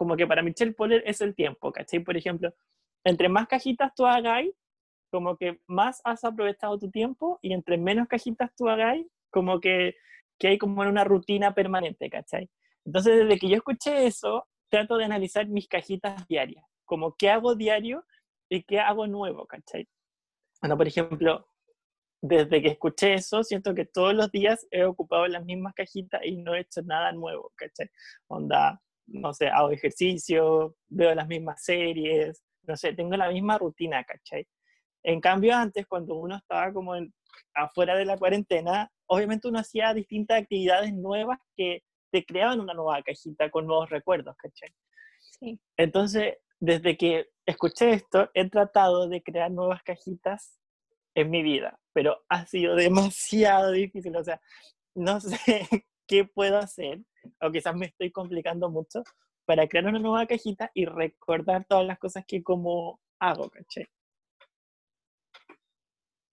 como que para Michelle Poller es el tiempo, ¿cachai? Por ejemplo, entre más cajitas tú hagáis, como que más has aprovechado tu tiempo y entre menos cajitas tú hagáis, como que, que hay como una rutina permanente, ¿cachai? Entonces, desde que yo escuché eso, trato de analizar mis cajitas diarias, como qué hago diario y qué hago nuevo, ¿cachai? Bueno, por ejemplo, desde que escuché eso, siento que todos los días he ocupado las mismas cajitas y no he hecho nada nuevo, ¿cachai? Onda, no sé, hago ejercicio, veo las mismas series, no sé, tengo la misma rutina, ¿cachai? En cambio, antes, cuando uno estaba como en, afuera de la cuarentena, obviamente uno hacía distintas actividades nuevas que te creaban una nueva cajita con nuevos recuerdos, ¿cachai? Sí. Entonces, desde que escuché esto, he tratado de crear nuevas cajitas en mi vida, pero ha sido demasiado difícil, o sea, no [LAUGHS] sé qué puedo hacer, o quizás me estoy complicando mucho, para crear una nueva cajita y recordar todas las cosas que como hago, ¿cachai?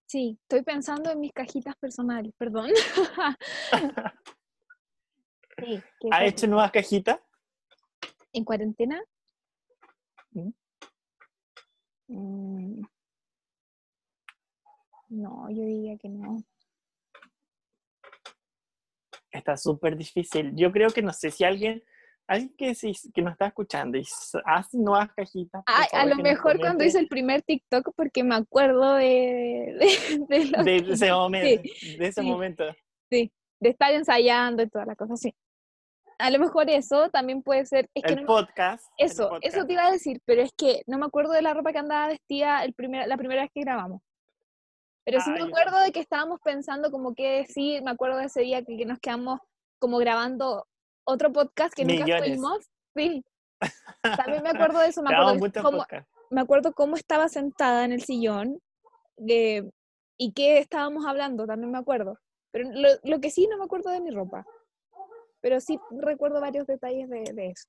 Sí, estoy pensando en mis cajitas personales, perdón. [LAUGHS] sí, ¿Ha hecho nuevas cajitas? ¿En cuarentena? ¿Mm? Mm. No, yo diría que no. Está súper difícil. Yo creo que no sé si alguien, alguien que, sí, que nos está escuchando y hace nuevas cajitas. a lo mejor cuando hice el primer TikTok, porque me acuerdo de, de, ese momento. de ese momento. Sí, de estar ensayando y toda la cosa, sí. A lo mejor eso también puede ser. el, podcast, eso, eso te iba a decir, pero es que no me acuerdo de la ropa que andaba vestida el primer, la primera vez que grabamos. Pero sí me acuerdo de que estábamos pensando como qué decir, me acuerdo de ese día que, nos quedamos como grabando otro podcast que nunca fuimos. Sí. [LAUGHS] También me acuerdo de eso, me acuerdo, cómo, me acuerdo cómo estaba sentada en el sillón de, y qué estábamos hablando, también me acuerdo. Pero lo, lo, que sí no me acuerdo de mi ropa. Pero sí recuerdo varios detalles de, de eso.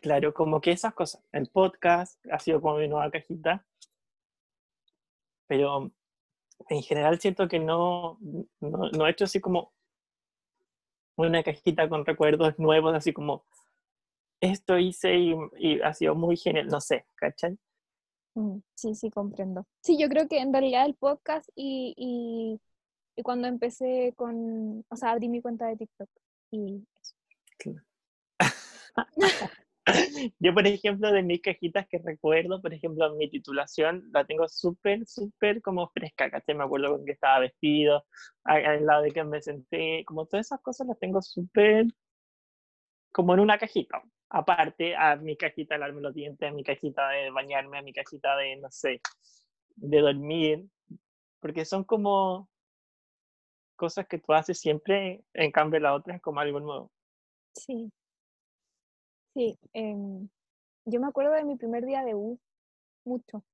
Claro, como que esas cosas. El podcast ha sido como mi nueva cajita pero en general siento que no, no, he hecho así como una cajita con recuerdos nuevos, así como esto hice y, ha sido muy genial, no sé, ¿cachai? Mm, sí, sí, comprendo. Sí, yo creo que en realidad el podcast y, y, y cuando empecé con, o sea, abrí mi cuenta de TikTok y eso. [LAUGHS] [LAUGHS] Yo, por ejemplo, de mis cajitas que recuerdo, por ejemplo, mi titulación la tengo súper, súper como fresca, ¿cachai? Me acuerdo con que estaba vestido, al lado de que me senté, como todas esas cosas las tengo súper como en una cajita. Aparte a mi cajita de lavarme los dientes, a mi cajita de bañarme, a mi cajita de, no sé, de dormir, porque son como cosas que tú haces siempre, en cambio la otra es como algo nuevo. Sí, Sí, em, yo me acuerdo de mi primer día de U, mucho.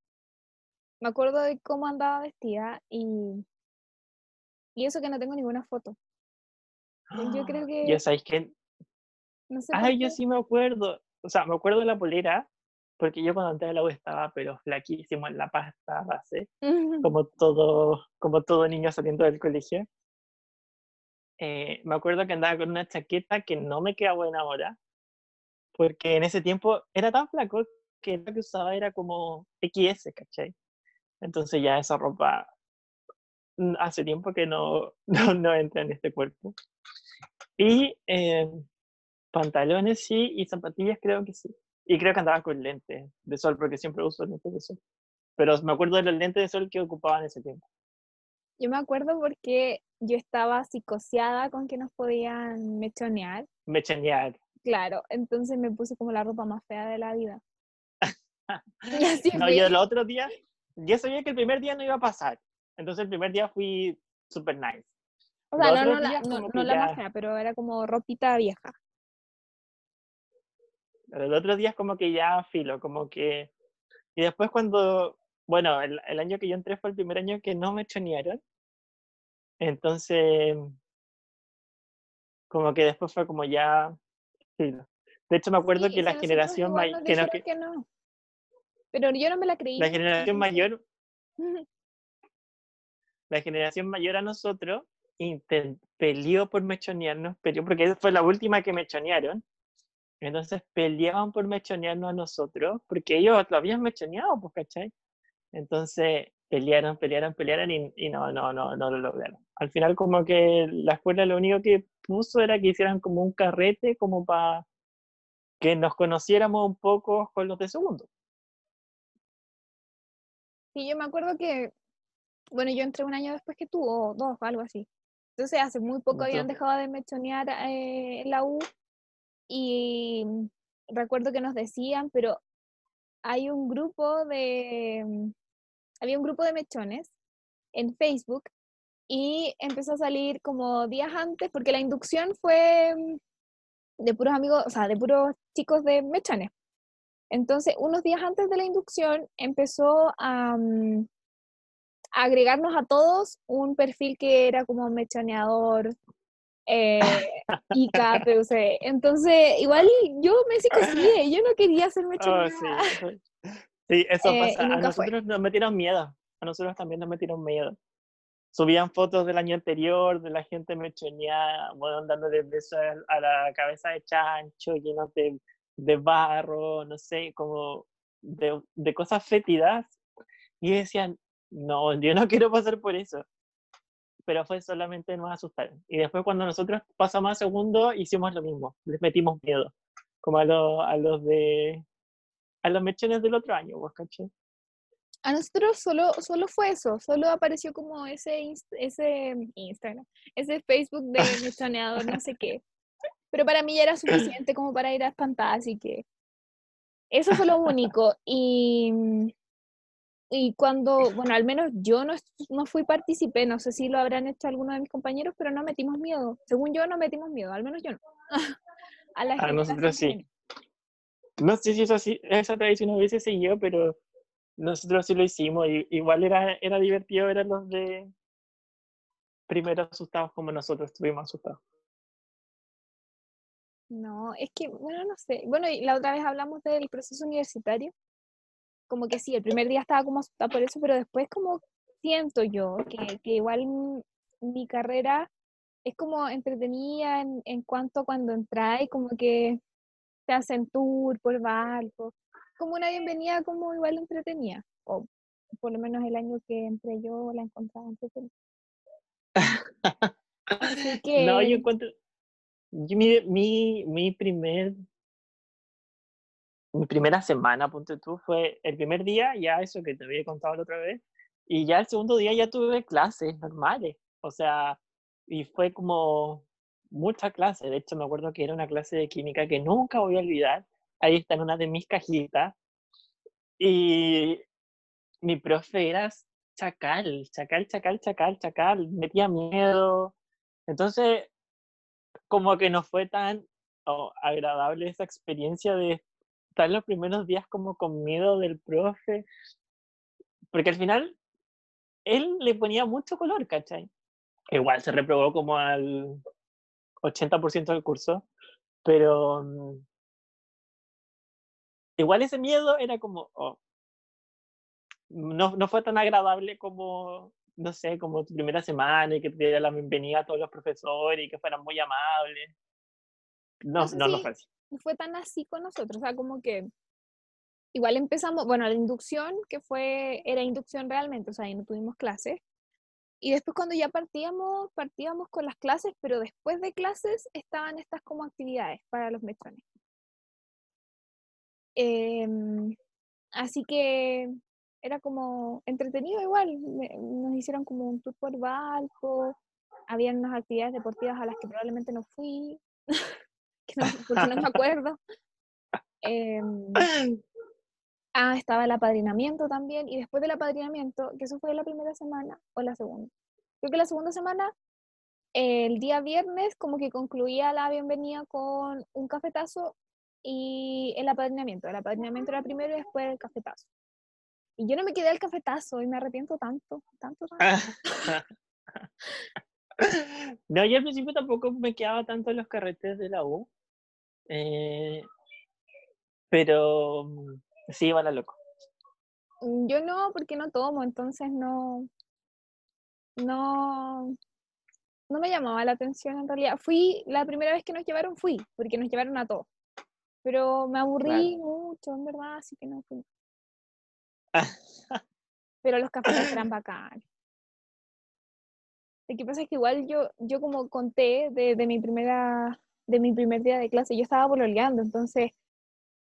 Me acuerdo de cómo andaba vestida y, y eso que no tengo ninguna foto. Yo creo [GASPS] que... Ya sabéis que... No sé Ay, yo sí me acuerdo. O sea, me acuerdo de la polera, porque yo cuando entré a la U estaba, pero flaquísimo en la pasta base, [LAUGHS] como todo, como todo niño saliendo del colegio. Eh, me acuerdo que andaba con una chaqueta que no me queda buena ahora, porque en ese tiempo era tan flaco que lo que usaba era como XS, ¿cachai? Entonces ya esa ropa mm, hace tiempo que [LAUGHS] no, no, entra en este cuerpo. Y eh, pantalones sí, y zapatillas creo que sí. Y creo que andaba con lentes de sol, porque siempre uso lentes de sol. Pero me acuerdo de los lentes de sol que ocupaba en ese tiempo. Yo me acuerdo porque yo estaba psicoseada con que nos podían mechonear. Mechonear. Claro, entonces me puse como la ropa más fea de la vida. [LAUGHS] [LAUGHS] no, yo el otro día, yo sabía que el primer día no iba a pasar. Entonces el primer día fui super nice. O sea, no, no, la, no, la más fea, pero era como ropita vieja. Pero el otro día es como que ya filo, como que... Y después cuando, bueno, el, el año que yo entré fue el primer año que no me chonearon. Entonces, como que después fue como ya, de hecho, me acuerdo que la generación mayor... Que no, Pero yo no me la creí. La generación mayor... [LAUGHS] la generación mayor a nosotros peleó por mechonearnos, peleó porque esa fue la última que mechonearon. Entonces peleaban por mechonearnos a nosotros, porque ellos lo habían mechoneado, pues, ¿cachai? Entonces pelearon, pelearon, pelearon y, y, no, no, no, no lo lograron. Al final como que la escuela lo único que puso era que hicieran como un carrete como para que nos conociéramos un poco con los de segundo. Sí, yo me acuerdo que, bueno, yo entré un año después que tú, o dos, algo así. Entonces hace muy poco habían dejado de mechonear eh, la U y recuerdo que nos decían, pero hay un grupo de, había un grupo de mechones en Facebook y empezó a salir como días antes, porque la inducción fue de puros amigos, o sea, de puros chicos de mechones. Entonces, unos días antes de la inducción empezó a, mm, agregarnos a todos un perfil que era como mechoneador, eh, [LAUGHS] IK, Entonces, igual yo me psicosí, yo no quería ser mechoneada. Oh, sí. [LAUGHS] eso eh, pasa. A nosotros nos metieron miedo. A nosotros también nos metieron miedo. Subían fotos del año anterior de la gente mechoneada, bueno, dándole besos a la cabeza de chancho, llenos de de barro, no sé, como de, de cosas fétidas. Y decían, no, yo no quiero pasar por eso. Pero fue solamente nos asustar. Y después cuando nosotros pasamos a segundo, hicimos lo mismo, les metimos miedo, como a, a los de, a los mechones del otro año, ¿vos caché? A nosotros solo, solo fue eso, solo apareció como ese, ese Instagram, ese Facebook de [LAUGHS] mechoneador, no sé qué. Pero para mí ya era suficiente como para ir a espantar, así que eso fue lo único. [LAUGHS] Y, y cuando, bueno, al menos yo no, no fui participé, no sé si lo habrán hecho algunos de mis compañeros, pero no metimos miedo. Según yo, no metimos miedo, al menos yo no. [LAUGHS] a, a nosotros sí. No sé si eso esa tradición hubiese seguido, pero nosotros sí lo hicimos. Y, igual era, era divertido ver a los de primero asustados como nosotros estuvimos asustados. No, es que, bueno, no sé. Bueno, y la otra vez hablamos del proceso universitario. Como que sí, el primer día estaba como asustada por eso, pero después como siento yo que, que igual mi carrera es como entretenida en, en cuanto cuando entráis, como que te hacen tour por barco, como una bienvenida como igual entretenida, o por lo menos el año que entré yo la encontraba entretenida. Así que... [LAUGHS] No, yo encuentro, mi, mi, mi primer mi primera semana, ponte tú, fue el primer día, ya eso que te había contado la otra vez, y ya el segundo día ya tuve clases normales, o sea, y fue como mucha clase, de hecho me acuerdo que era una clase de química que nunca voy a olvidar, ahí está en una de mis cajitas, y mi profe era chacal, chacal, chacal, chacal, chacal, metía miedo, entonces como que no fue tan agradable esa experiencia de estar los primeros días como con miedo del profe, porque al final él le ponía mucho color, ¿cachai? Igual se reprobó como al 80% del curso, pero mm, igual ese miedo era como, oh, no, no fue tan agradable como no sé, como tu primera semana y que te diera la bienvenida a todos los profesores y que fueran muy amables. No, no, no, fue así. No fue tan así con nosotros, o sea, como que igual empezamos, bueno, la inducción, que fue, era inducción realmente, o sea, ahí no tuvimos clases. Y después cuando ya partíamos, partíamos con las clases, pero después de clases estaban estas como actividades para los metrones. Em, así que era como entretenido igual. nos hicieron como un tour por barco, habían unas actividades deportivas a las que probablemente no fui, [LAUGHS] que no, porque no me [LAUGHS] acuerdo. Em, ah, estaba el apadrinamiento también, y después del apadrinamiento, que eso fue la primera semana o la segunda. Creo que la segunda semana, el día viernes, como que concluía la bienvenida con un cafetazo y el apadrinamiento. El apadrinamiento era primero y después el cafetazo. Y yo no me quedé al cafetazo y me arrepiento tanto, tanto, tanto. [LAUGHS] no, yo al principio tampoco me quedaba tanto en los carretes de la U. Eh, pero mm, sí iba la loco. Mm, yo no, porque no tomo, entonces no. No. No me llamaba la atención en realidad. Fui, la primera vez que nos llevaron fui, porque nos llevaron a todos. Pero me aburrí mucho, en verdad, así que no fui. [LAUGHS] Pero los cafés eran bacanes. Lo que pasa es que igual yo, yo como conté de, de, mi primera, de mi primer día de clase, yo estaba pololeando, entonces,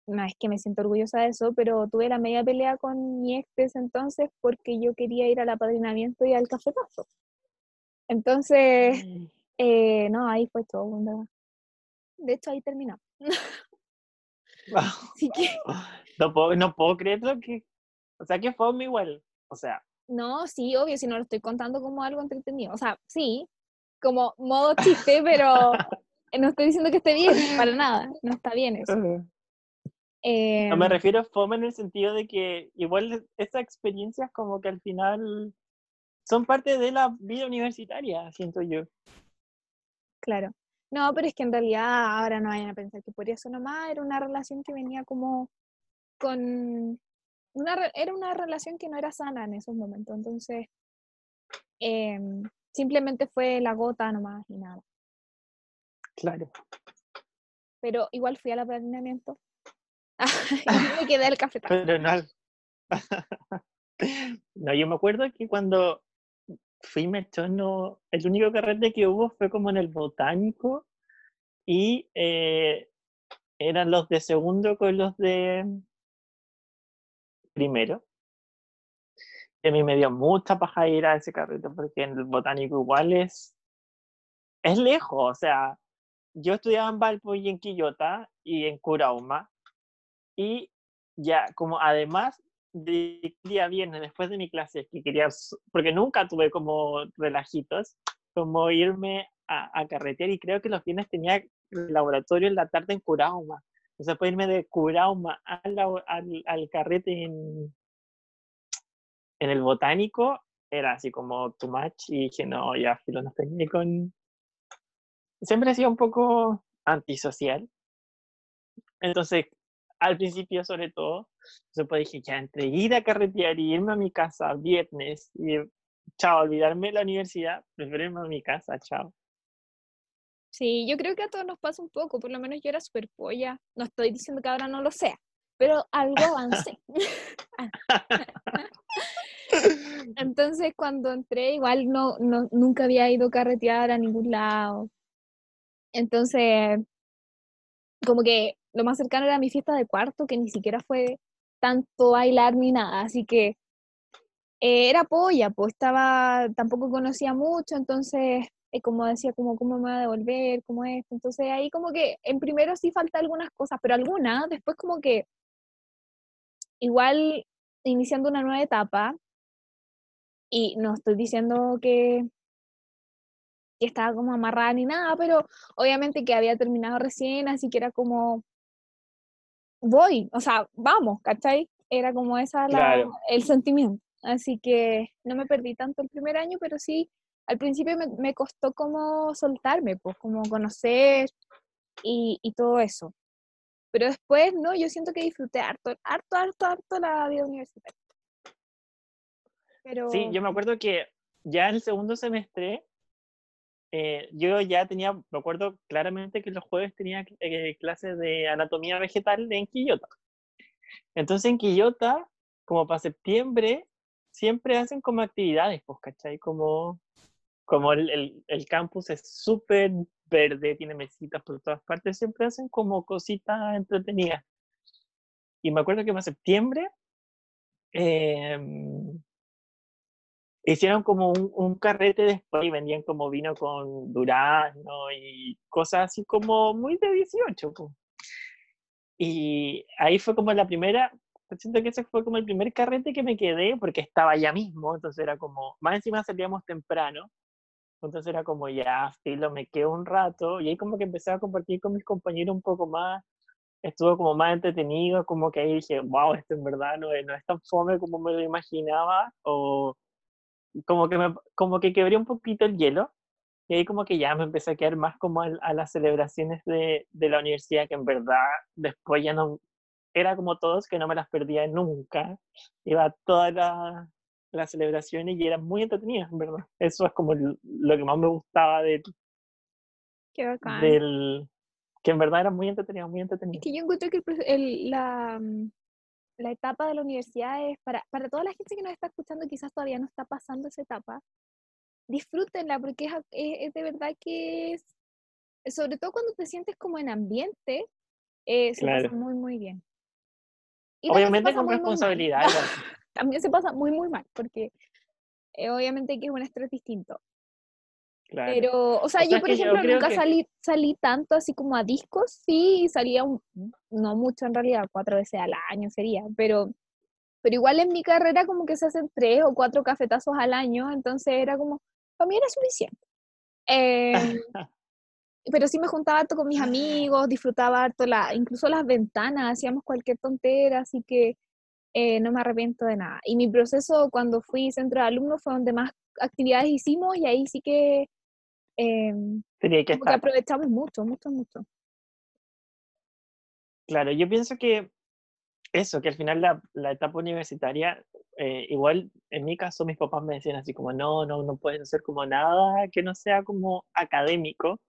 no es que me siento orgullosa de eso, pero tuve la media pelea con mi ex entonces porque yo quería ir al apadrinamiento y al cafetazo. Entonces, eh, no, ahí fue todo, ¿verdad? De hecho, ahí terminamos. [LAUGHS] Así que... [LAUGHS] No puedo, no puedo creerlo que... O sea, que fue igual. O sea, no, sí, obvio, si no lo estoy contando como algo entretenido. O sea, sí, como modo chiste, pero [LAUGHS] no estoy diciendo que esté bien, para nada, no está bien eso. No me em, refiero a fome en el sentido de que igual estas experiencias como que al final son parte de la vida universitaria, siento yo. Claro. No, pero es que en realidad ahora no vayan a pensar que por eso nomás era una relación que venía como con era una relación que no era sana en esos momentos, entonces em, simplemente fue la gota nomás y nada. Claro. Pero igual fui al apadrinamiento y [LAUGHS] me quedé el café. Pero no. [LAUGHS] no, yo me acuerdo que cuando fui no, el único carrete que hubo fue como en el botánico y eh, eran los de segundo con los de primero. Y a mí me dio mucha paja ir a ese carrete porque en el botánico igual es, es lejos. O sea, yo estudiaba en Valpo y en Quillota y en Curauma. Y ya, como además de día viernes después de mi clase, que quería, porque nunca tuve como relajitos, como irme a, a carretear y creo que los viernes tenía laboratorio en la tarde en Curauma. O sea, puedo irme de Curauma al, al, al carrete en, en el botánico, era así como too much y dije, no, ya, filo, no estoy con... Siempre he sido un poco antisocial. Entonces, al principio sobre todo, después dije, ya, entre ir a carretear y irme a mi casa viernes y chao, olvidarme de la universidad, prefiero irme a mi casa, chao. Sí, yo creo que a todos nos pasa un poco, por lo menos yo era súper polla, no estoy diciendo que ahora no lo sea, pero algo avancé. [LAUGHS] Entonces cuando entré igual no, no, nunca había ido a carretear a ningún lado. Entonces, como que lo más cercano era mi fiesta de cuarto, que ni siquiera fue tanto bailar ni nada, así que eh, era polla, pues estaba, tampoco conocía mucho, entonces eh, como decía, como cómo me va a devolver, cómo es. Entonces ahí como que en primero sí falta algunas cosas, pero algunas, después como que igual iniciando una nueva etapa, y no estoy diciendo que, que estaba como amarrada ni nada, pero obviamente que había terminado recién, así que era como, voy, o sea, vamos, ¿cachai? Era como esa la, el sentimiento. Así que no me perdí tanto el primer año, pero sí al principio me, costó como soltarme, pues como conocer y, todo eso. Pero después, no, yo siento que disfruté harto, harto, harto, harto la vida universitaria. Pero... Sí, yo me acuerdo que ya en el segundo semestre, eh, yo ya tenía, me acuerdo claramente que los jueves tenía eh, clases de anatomía vegetal en Quillota. Entonces en Quillota, como para septiembre, siempre hacen como actividades, pues, ¿cachai? Como como el, el, campus es súper verde, tiene mesitas por todas partes, siempre hacen como cositas entretenidas. Y me acuerdo que en septiembre em, hicieron como un, un, carrete después y vendían como vino con durazno y cosas así como muy de 18. Y ahí fue como la primera, siento que ese fue como el primer carrete que me quedé porque estaba allá mismo, entonces era como, más encima salíamos temprano entonces era como, ya, filo, me quedo un rato. Y ahí como que empecé a compartir con mis compañeros un poco más. Estuvo como más entretenido, como que ahí dije, wow, esto en verdad no es, no es tan fome como me lo imaginaba. O como que, me, como que quebré un poquito el hielo. Y ahí como que ya me empecé a quedar más como a, las celebraciones de, de la universidad, que en verdad después ya no, era como todos, que no me las perdía nunca. Iba toda la, las celebraciones y eran muy entretenidas, ¿verdad? Eso es como lo que más me gustaba de, Qué bacán. del, que en verdad era muy entretenido, muy entretenido. Es que yo encuentro que el el- la, mm, la etapa de la universidad es para, para toda la gente que nos está escuchando, quizás todavía no está pasando esa etapa, disfrútenla porque es, es- de verdad que es, sobre todo cuando te sientes como en ambiente, eh, se pasa muy, muy bien. Y Obviamente con muy, responsabilidad. [LAUGHS] También se pasa muy, muy mal, porque eh, obviamente que es un estrés distinto. Claro. Pero, o sea, O yo por yo ejemplo nunca que- salí, salí tanto así como a discos, sí, salía un, no mucho en realidad, cuatro veces al año sería, pero, pero igual en mi carrera como que se hacen tres o cuatro cafetazos al año, entonces era como, para mí era suficiente. Em, [LAUGHS] pero sí me juntaba harto con mis amigos, disfrutaba harto, la, incluso las ventanas, hacíamos cualquier tontera, así que eh, no me arrepiento de nada. Y mi proceso cuando fui centro de alumnos fue donde más actividades hicimos y ahí sí que, Tenía que como que aprovechamos mucho, mucho, mucho. Claro, yo pienso que eso, que al final la, la etapa universitaria, eh, igual en mi caso mis papás me decían así como, no, no, no puedes hacer como nada que no sea como académico,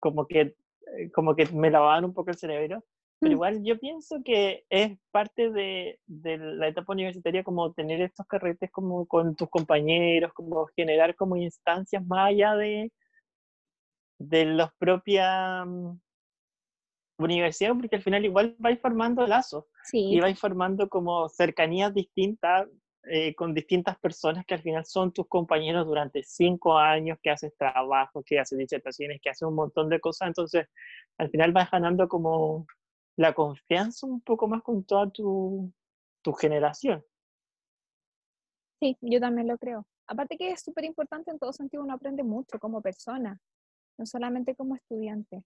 como que, eh, como que me lavaban un poco el cerebro, pero Mm. igual yo pienso que es parte de, de la etapa universitaria como tener estos carretes como con tus compañeros, como generar como instancias más allá de, de los propias mm, universidades, porque al final igual vais formando lazos Sí, y vais formando como cercanías distintas eh, con distintas personas que al final son tus compañeros durante cinco años, que haces trabajo, que haces disertaciones, que haces un montón de cosas, entonces al final vas ganando como la confianza un poco más con toda tu, tu generación. sí, yo también lo creo. Aparte que es súper importante en todo sentido, uno aprende mucho como persona, no solamente como estudiante.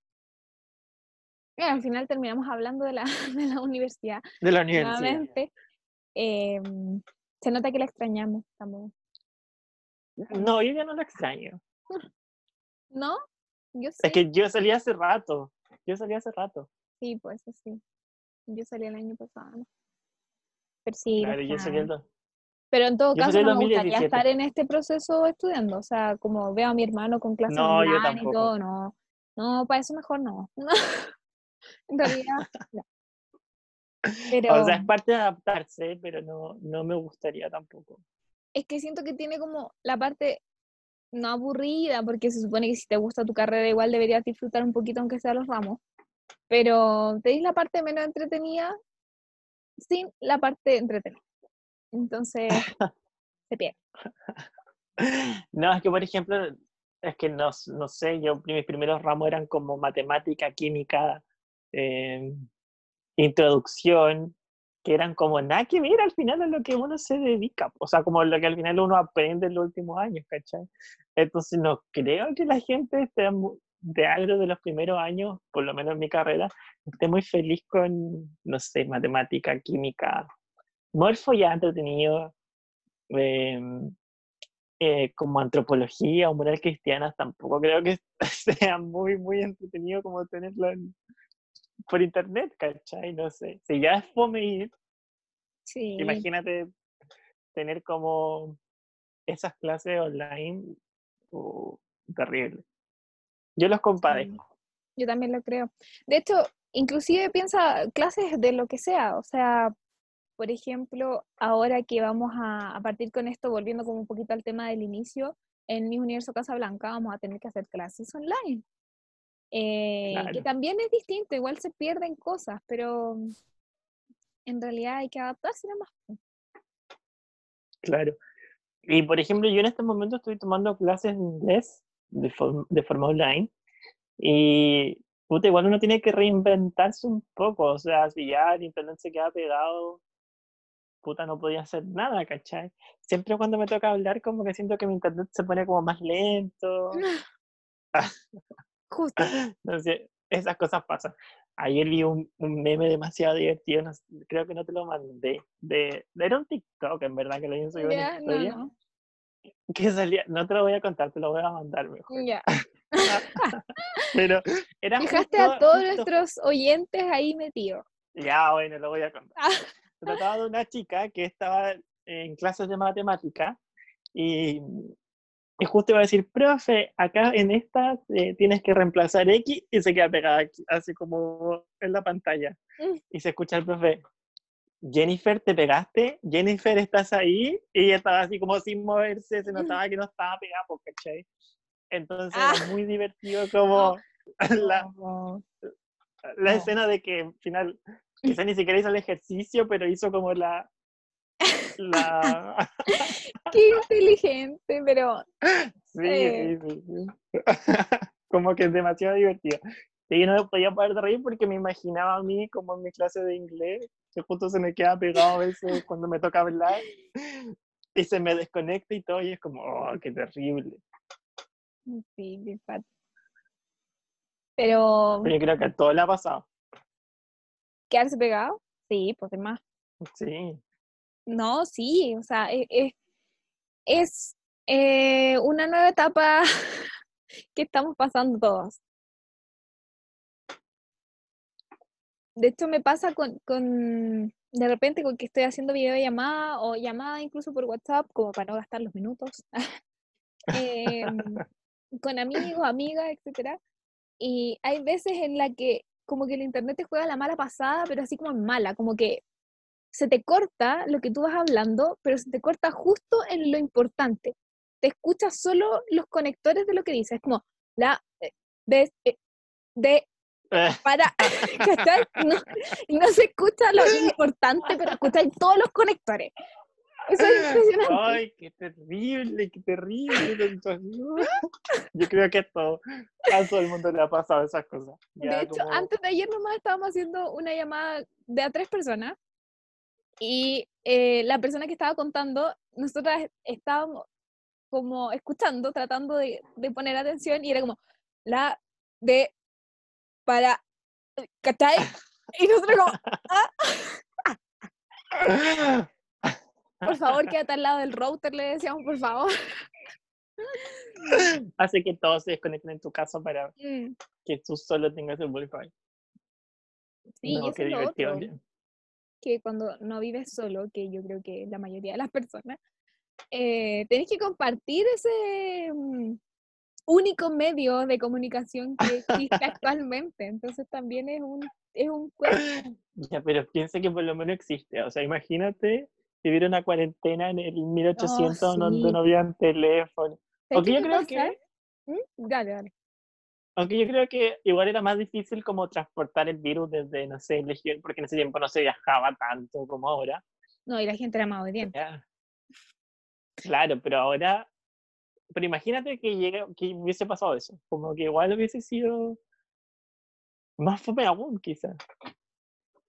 Y al final terminamos hablando de la, [LAUGHS] de la universidad De la universidad. Em, se nota que la extrañamos también. No, yo ya no lo extraño. [LAUGHS] ¿No? Yo sí. Es que yo salí hace rato. Yo salí hace rato. Sí, pues eso sí. Yo salí el año pasado. Pero sí, Claro, yo salí el do- Pero en todo yo caso no me gustaría 2017. estar en este proceso estudiando. O sea, como veo a mi hermano con clases No, yo online y todo, no. No, para eso mejor no. [LAUGHS] en realidad, no. Pero O sea, es parte de adaptarse, pero no, no me gustaría tampoco. es que siento que tiene como la parte no aburrida, porque se supone que si te gusta tu carrera igual deberías disfrutar un poquito aunque sea los ramos. Pero tenéis la parte menos entretenida sin la parte entretenida. Entonces, se pierde. [LAUGHS] No, es que por ejemplo, es que no, no sé, yo mis primeros ramos eran como matemática, química, eh, introducción, que eran como nada que ver al final a lo que uno se dedica, o sea, como lo que al final uno aprende en los últimos años, ¿cachai? Entonces no creo que la gente esté de algo de los primeros años, por lo menos en mi carrera, esté muy feliz con, no sé, matemática, química, morfo ya entretenido, em, eh, como antropología o moral cristiana, tampoco creo que [LAUGHS] sea muy, muy entretenido como tenerlo en- por internet, ¿cachai? No sé. Si ya es fome ir, Sí. imagínate tener como esas clases online, oh, terrible. Yo los compadezco. Yo también lo creo. De hecho, inclusive piensa clases de lo que sea, o sea, por ejemplo, ahora que vamos a, a partir con esto, volviendo como un poquito al tema del inicio, en mi universo Casablanca vamos a tener que hacer clases online. Eh, que Claro. también es distinto, igual se pierden cosas, pero en realidad hay que adaptarse nomás. Claro. Y por ejemplo, yo en este momento estoy tomando clases de inglés de, form- de forma online y puta, igual uno tiene que reinventarse un poco, o sea, si ya el internet se queda pegado, puta, no podía hacer nada, ¿cachai? Siempre cuando me toca hablar, como que siento que mi internet se pone como más lento, [LAUGHS] Justo. [LAUGHS] sé, esas cosas pasan. Ayer vi un, un meme demasiado divertido, no creo que no te lo mandé, de, era un TikTok, en verdad, que lo hice en Ya, no, historia, no. que salía, no te lo voy a contar, te lo voy a mandar mejor. Ya. [LAUGHS] Pero era Dejaste justo- a todos justo- nuestros oyentes ahí metidos. Ya, bueno, lo voy a contar. Se trataba de una chica que estaba en clases de matemática y y justo iba a decir, profe, acá en esta eh, tienes que reemplazar X y se queda pegada aquí, así como en la pantalla. Mm. Y se escucha el profe, Jennifer, ¿te pegaste? Jennifer, ¿estás ahí? Y ella estaba así como sin moverse, se notaba que no estaba pegada, pues, ¿cachai? Entonces Ah. era muy divertido como [LAUGHS] la, No. la No. escena de que al final, quizá ni siquiera hizo el ejercicio, pero hizo como la... la [LAUGHS] [LAUGHS] Qué inteligente, pero sí, Eh. sí, sí, sí. [LAUGHS] como que es demasiado divertido. Y yo no me podía parar de reír porque me imaginaba a mí como en mi clase de inglés, que justo se me queda pegado a veces cuando me toca hablar y se me desconecta y todo, y es como, oh, qué terrible. sí, qué. Pero Pero yo creo que a todo le ha pasado. Quedarse pegado, sí, pues demás. Sí. No, sí, o sea, e- e- es, eh, una nueva etapa [LAUGHS] que estamos pasando todos. De hecho, me pasa con, con, de repente, con que estoy haciendo videollamada o llamada incluso por WhatsApp, como para no gastar los minutos, [LAUGHS] em, con amigos, amigas, etcétera. Y hay veces en la que como que el internet te juega la mala pasada, pero así como en mala, como que se te corta lo que tú vas hablando, pero se te corta justo en lo importante. Te escuchas solo los conectores de lo que dices, como la eh, de, eh, de Eh, para, [LAUGHS] ¿cachai? No, no se escucha lo importante, pero escucháis todos los conectores. Eso es impresionante. Ay, qué terrible, qué terrible. Yo creo que esto, a todo el mundo le ha pasado esas cosas. De hecho, como- antes de ayer nomás estábamos haciendo una llamada de a tres personas y eh, la persona que estaba contando, nosotras estábamos como escuchando, tratando de, de poner atención y era como la de para ¿cachai? Y nosotros como, [LAUGHS] [LAUGHS] por favor, quédate al lado del router, le decíamos, por favor. [LAUGHS] Hace que todos se desconecten en tu casa para Mm, que tú solo tengas el wifi. Sí, no, eso es lo otro. que cuando no vives solo, que yo creo que la mayoría de las personas, eh, tenés que compartir ese mm, único medio de comunicación que existe [LAUGHS] actualmente. Entonces también es un, es un. Ya, pero piensa que por lo menos existe. O sea, imagínate vivir una cuarentena en el 1800 donde sí. no habían teléfono. ¿Sabes Aunque yo creo pasa? que, ¿Mm? Dale, dale. aunque yo creo que igual era más difícil como transportar el virus desde, no sé, legión, porque en ese tiempo no se viajaba tanto como ahora. No, y la gente era más obediente. Claro, pero ahora, pero imagínate que llega, que hubiese pasado eso, como que igual hubiese sido más fome aún, quizás.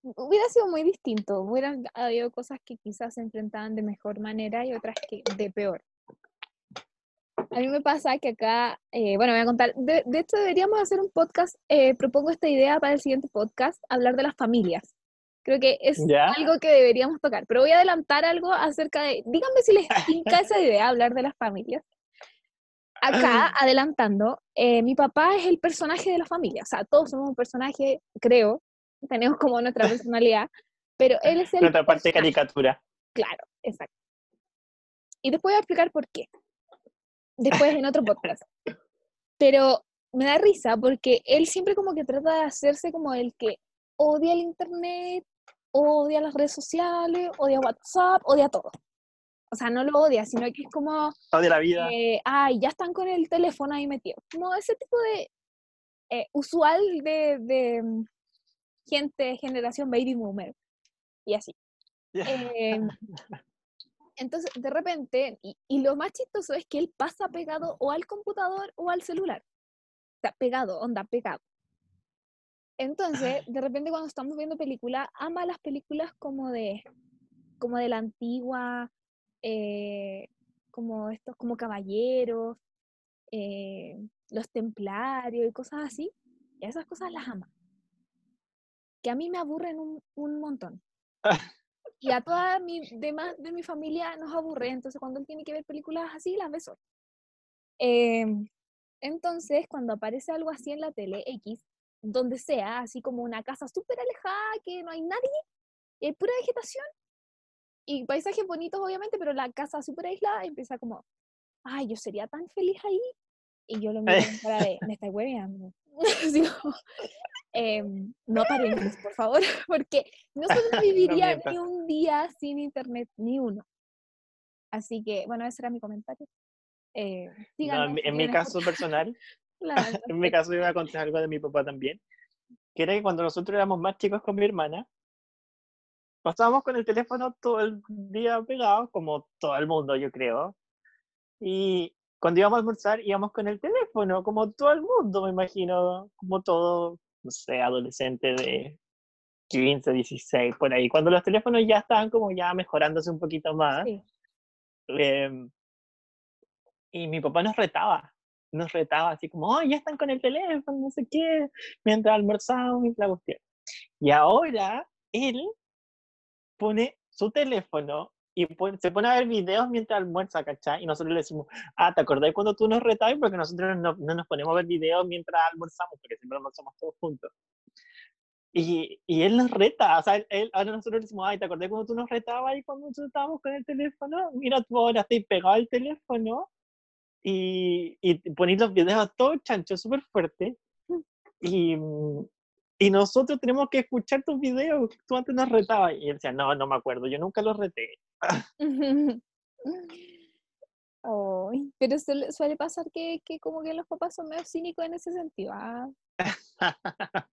Hubiera sido muy distinto. Hubieran habido cosas que quizás se enfrentaban de mejor manera y otras que de peor. A mí me pasa que acá, eh, bueno, voy a contar, de, de hecho deberíamos hacer un podcast, eh, propongo esta idea para el siguiente podcast, hablar de las familias. Creo que es ¿Ya? algo que deberíamos tocar, pero voy a adelantar algo acerca de, díganme si les tinca [LAUGHS] esa idea, hablar de las familias. Acá, [CLEARS THROAT] adelantando, eh, mi papá es el personaje de la familia, o sea, todos somos un personaje, creo, tenemos como nuestra [LAUGHS] personalidad, pero él es el Nuestra parte personaje. caricatura. Claro, exacto. Y después voy a explicar por qué. Después en otro podcast. Pero me da risa porque él siempre como que trata de hacerse como el que odia el internet, odia las redes sociales, odia WhatsApp, odia todo. O sea, no lo odia, sino que es como, de la vida. eh, ay, ya están con el teléfono ahí metido. Como ese tipo de eh, usual de, de gente, generación baby boomer. Y así. Eh, entonces, de repente, y, y lo más chistoso es que él pasa pegado o al computador o al celular. O sea, pegado, onda, pegado. Entonces, de repente cuando estamos viendo películas, ama las películas como de, como de la antigua, eh, como estos, como caballeros, eh, los templarios y cosas así. Y esas cosas las ama. Que a mí me aburren un, un montón [LAUGHS] y a toda mi demás de mi familia nos aburre, entonces cuando él tiene que ver películas así, las ve solo. Em, entonces, cuando aparece algo así en la tele, X, donde sea, así como una casa súper alejada, que no hay nadie, y hay pura vegetación, y paisajes bonitos obviamente, pero la casa súper aislada, empieza como, ay, yo sería tan feliz ahí. Y yo lo miro en cara de, me [LAUGHS] estás hueveando. [LAUGHS] Em, no paremos, por favor, [LAUGHS] porque no sobreviviría [LAUGHS] mientas. ni un día sin internet, ni uno. Así que, bueno, ese era mi comentario. Eh, No, en, mi- [LAUGHS] en mi caso personal, la- en mi caso iba a contar algo de mi papá también, que era que cuando nosotros éramos más chicos con mi hermana, pasábamos con el teléfono todo el día pegado, como todo el mundo, yo creo. Y cuando íbamos a almorzar, íbamos con el teléfono, como todo el mundo, me imagino, como todo, no sé, adolescente de 15, 16, por ahí. Cuando los teléfonos ya estaban como ya mejorándose un poquito más, Sí. em, y mi papá nos retaba, nos retaba así como, oh, ya están con el teléfono, no sé qué, mientras almorzamos y la cuestión. Y ahora él pone su teléfono y se pone a ver videos mientras almuerza, ¿cachai? Y nosotros le decimos, ah, ¿te acordás cuando tú nos retabas? Porque nosotros no, no nos ponemos a ver videos mientras almorzamos, porque siempre almorzamos todos juntos. Y, y él nos reta, o sea, él, ahora nosotros le decimos, ay, ¿te acordás cuando tú nos retabas y cuando nosotros estábamos con el teléfono? Mira, tú ahora estás pegado al teléfono y, y los videos todo chancho, súper fuerte. Y, y nosotros tenemos que escuchar tus videos, tú antes nos retabas. Y él decía, no, no me acuerdo, yo nunca los reté. [LAUGHS] Ay, pero suele, suele pasar que, que como que los papás son medio cínicos en ese sentido. Ah, [LAUGHS]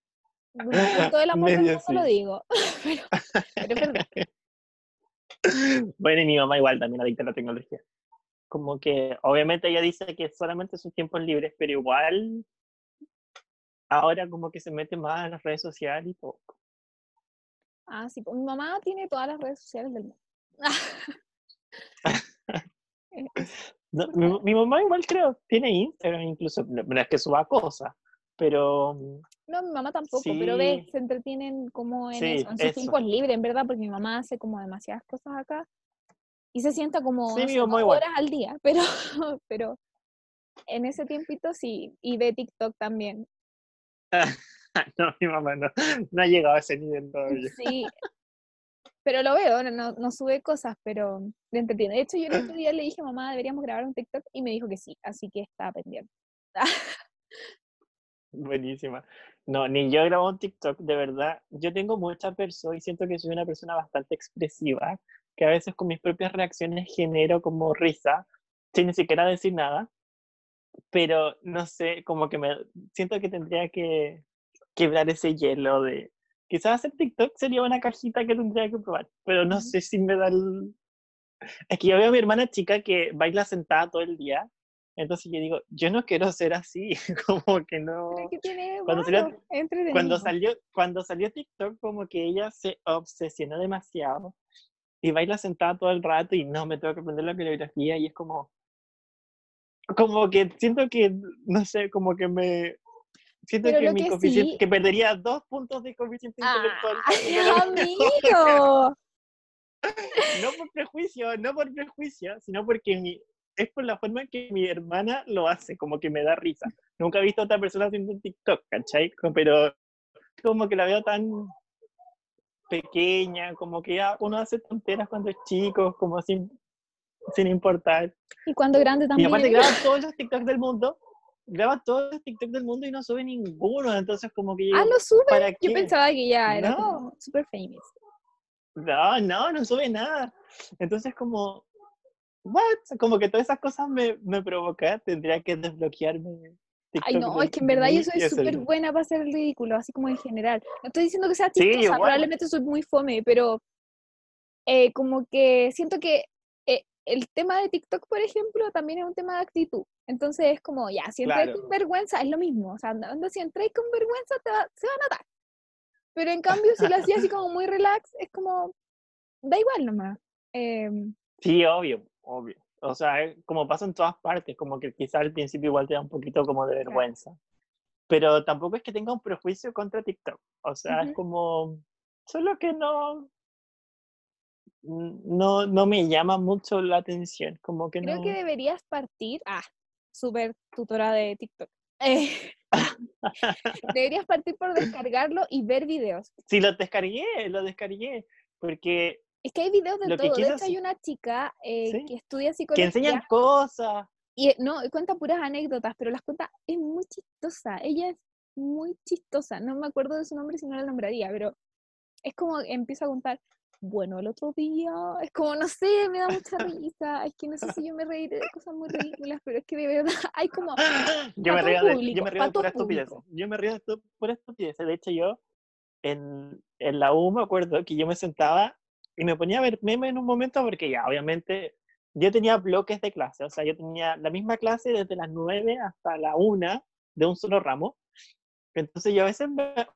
todo el amor del mundo lo digo. [LAUGHS] pero, pero. Bueno, y mi mamá igual también adicta a la tecnología. Como que, obviamente ella dice que solamente sus tiempos libres, pero igual ahora como que se mete más en las redes sociales y todo. Ah, sí, pues mi mamá tiene todas las redes sociales del mundo. [LAUGHS] No, mi, mi mamá igual creo, tiene Instagram incluso, no, es que suba cosas, pero mm, No, mi mamá tampoco, pero ve, se entretienen como en Sí, eso, en sus tiempos libres, en verdad, porque mi mamá hace como demasiadas cosas acá y se sienta como Sí, no sé, igual. horas al día, [LAUGHS] pero, pero en ese tiempito sí, y ve TikTok también. [LAUGHS] no, mi mamá no, no ha llegado a ese nivel todavía. Sí, pero lo veo, no, no, sube cosas, pero le entretiene. De hecho, yo el otro [CLEARS THROAT] día le dije, mamá, deberíamos grabar un TikTok y me dijo que sí, así que está pendiente. [LAUGHS] Buenísima. No, ni yo grabo un TikTok, de verdad. Yo tengo mucha persona y siento que soy una persona bastante expresiva, que a veces con mis propias reacciones genero como risa, sin ni siquiera decir nada. Pero no sé, como que me siento que tendría que quebrar ese hielo de. Quizás hacer TikTok sería una cajita que tendría que probar, pero no sé si me da el. Es que yo veo a mi hermana chica que baila sentada todo el día, entonces yo digo, yo no quiero ser así, [LAUGHS] como que no. Creo que tiene Cuando salió-. Cuando salió, cuando salió TikTok, como que ella se obsesionó demasiado y baila sentada todo el rato y no, me tengo que aprender la coreografía y es como, como que siento que, no sé, como que me, siento Pero que mi que coeficiente, sí- que perdería dos puntos de coeficiente intelectual. ¡Ay, de lo- amigo! [LAUGHS] no por prejuicio, no por prejuicio, sino porque mi, es por la forma en que mi hermana lo hace, como que me da risa. Nunca he visto a otra persona haciendo un TikTok, ¿cachai? Pero como que la veo tan pequeña, como que ya uno hace tonteras cuando es chico, como sin, sin importar. Y cuando grande Y también. aparte graba todos los TikToks del mundo, graba todos los TikToks del mundo y no sube ninguno, entonces como que ah, lo sube. ¿para Yo qué? pensaba que ya era No. como super famous. No, no, no sube nada. Entonces como, what? Como que todas esas cosas me, me provocan, tendría que desbloquearme. Ay, TikTok no, de- es que en verdad yo soy súper buena para hacer el ridículo, así como en general. No estoy diciendo que sea Sí, chistosa, igual. probablemente soy muy fome, pero eh, como que siento que el tema de TikTok, por ejemplo, también es un tema de actitud. Entonces es como, ya, si entras Claro. con vergüenza, es lo mismo. O sea, anda- anda, si entras con vergüenza, te va- se va a notar. Pero en cambio, si lo [LAUGHS] hacía así como muy relax, es como, da igual nomás. Em, Sí, obvio, obvio. O sea, es como pasa en todas partes, como que quizás al principio igual te da un poquito como de vergüenza. Pero tampoco es que tenga un prejuicio contra TikTok. O sea, es Ujú. como, solo que no, no, no me llama mucho la atención, como que creo no. que deberías partir. Ah, súper tutora de TikTok. Eh, [LAUGHS] deberías partir por descargarlo y ver videos. Sí, lo descargué, lo descargué, porque Es que hay videos de que todo. De hecho, hay una chica eh, Sí. que estudia que psicología. enseñan cosas, Y no, cuenta puras anécdotas, pero las cuenta, es muy chistosa. Ella es muy chistosa. No me acuerdo de su nombre si no la nombraría, pero es como empieza a contar, bueno, el otro día, es como, no sé, me da mucha risa, es que no sé si yo me reiré de cosas muy ridículas, pero es que de verdad [LAUGHS] hay como... [GASPS] Yo me río de, yo me río de pura estupidez. Yo me río de pura estupidez. De hecho, yo en, en la U me acuerdo que yo me sentaba y me ponía a ver memes en un momento porque ya, obviamente, yo tenía bloques de clase, o sea, yo tenía la misma clase desde las 9 hasta la 1 de un solo ramo. Entonces yo a veces,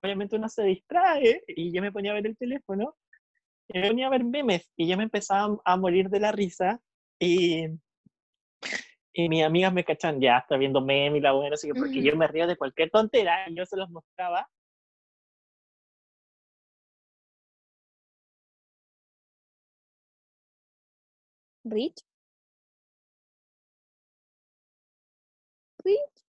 obviamente uno se distrae y yo me ponía a ver el teléfono y me ponía a ver memes y yo me empezaba a morir de la risa y, y mis amigas me cachan, ya está viendo memes y la buena, así que porque yo me río de cualquier tontera y yo se los mostraba Rich. Rich.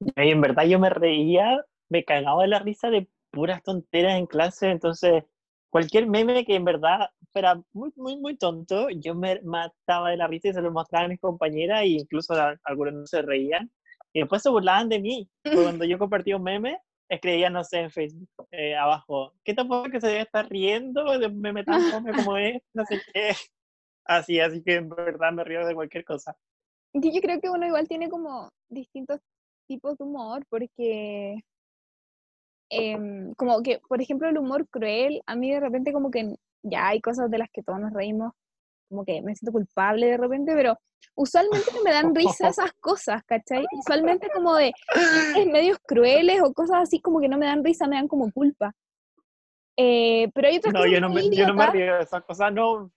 Y en verdad yo me reía, me cagaba de la risa de puras tonteras en clase, entonces cualquier meme que en verdad fuera muy, muy, muy tonto, yo me mataba de la risa y se lo mostraba a mis compañeras e incluso algunos no se reían. Y después se burlaban de mí. [LAUGHS] Cuando yo compartí un meme, escribía, no sé, en Facebook, eh, abajo, ¿qué tampoco que se debe estar riendo de me tan [LAUGHS] como es? No sé qué. Así, así que en verdad me río de cualquier cosa. Yo creo que uno igual tiene como distintos tipos de humor, porque em, como que, por ejemplo, el humor cruel, a mí de repente como que ya hay cosas de las que todos nos reímos, como que me siento culpable de repente, pero usualmente me dan [LAUGHS] risa esas cosas, ¿cachai? Usualmente como de medios crueles o cosas así como que no me dan risa, me dan como culpa. Eh, pero hay otras no, yo no, me, yo no me río de esas cosas, no,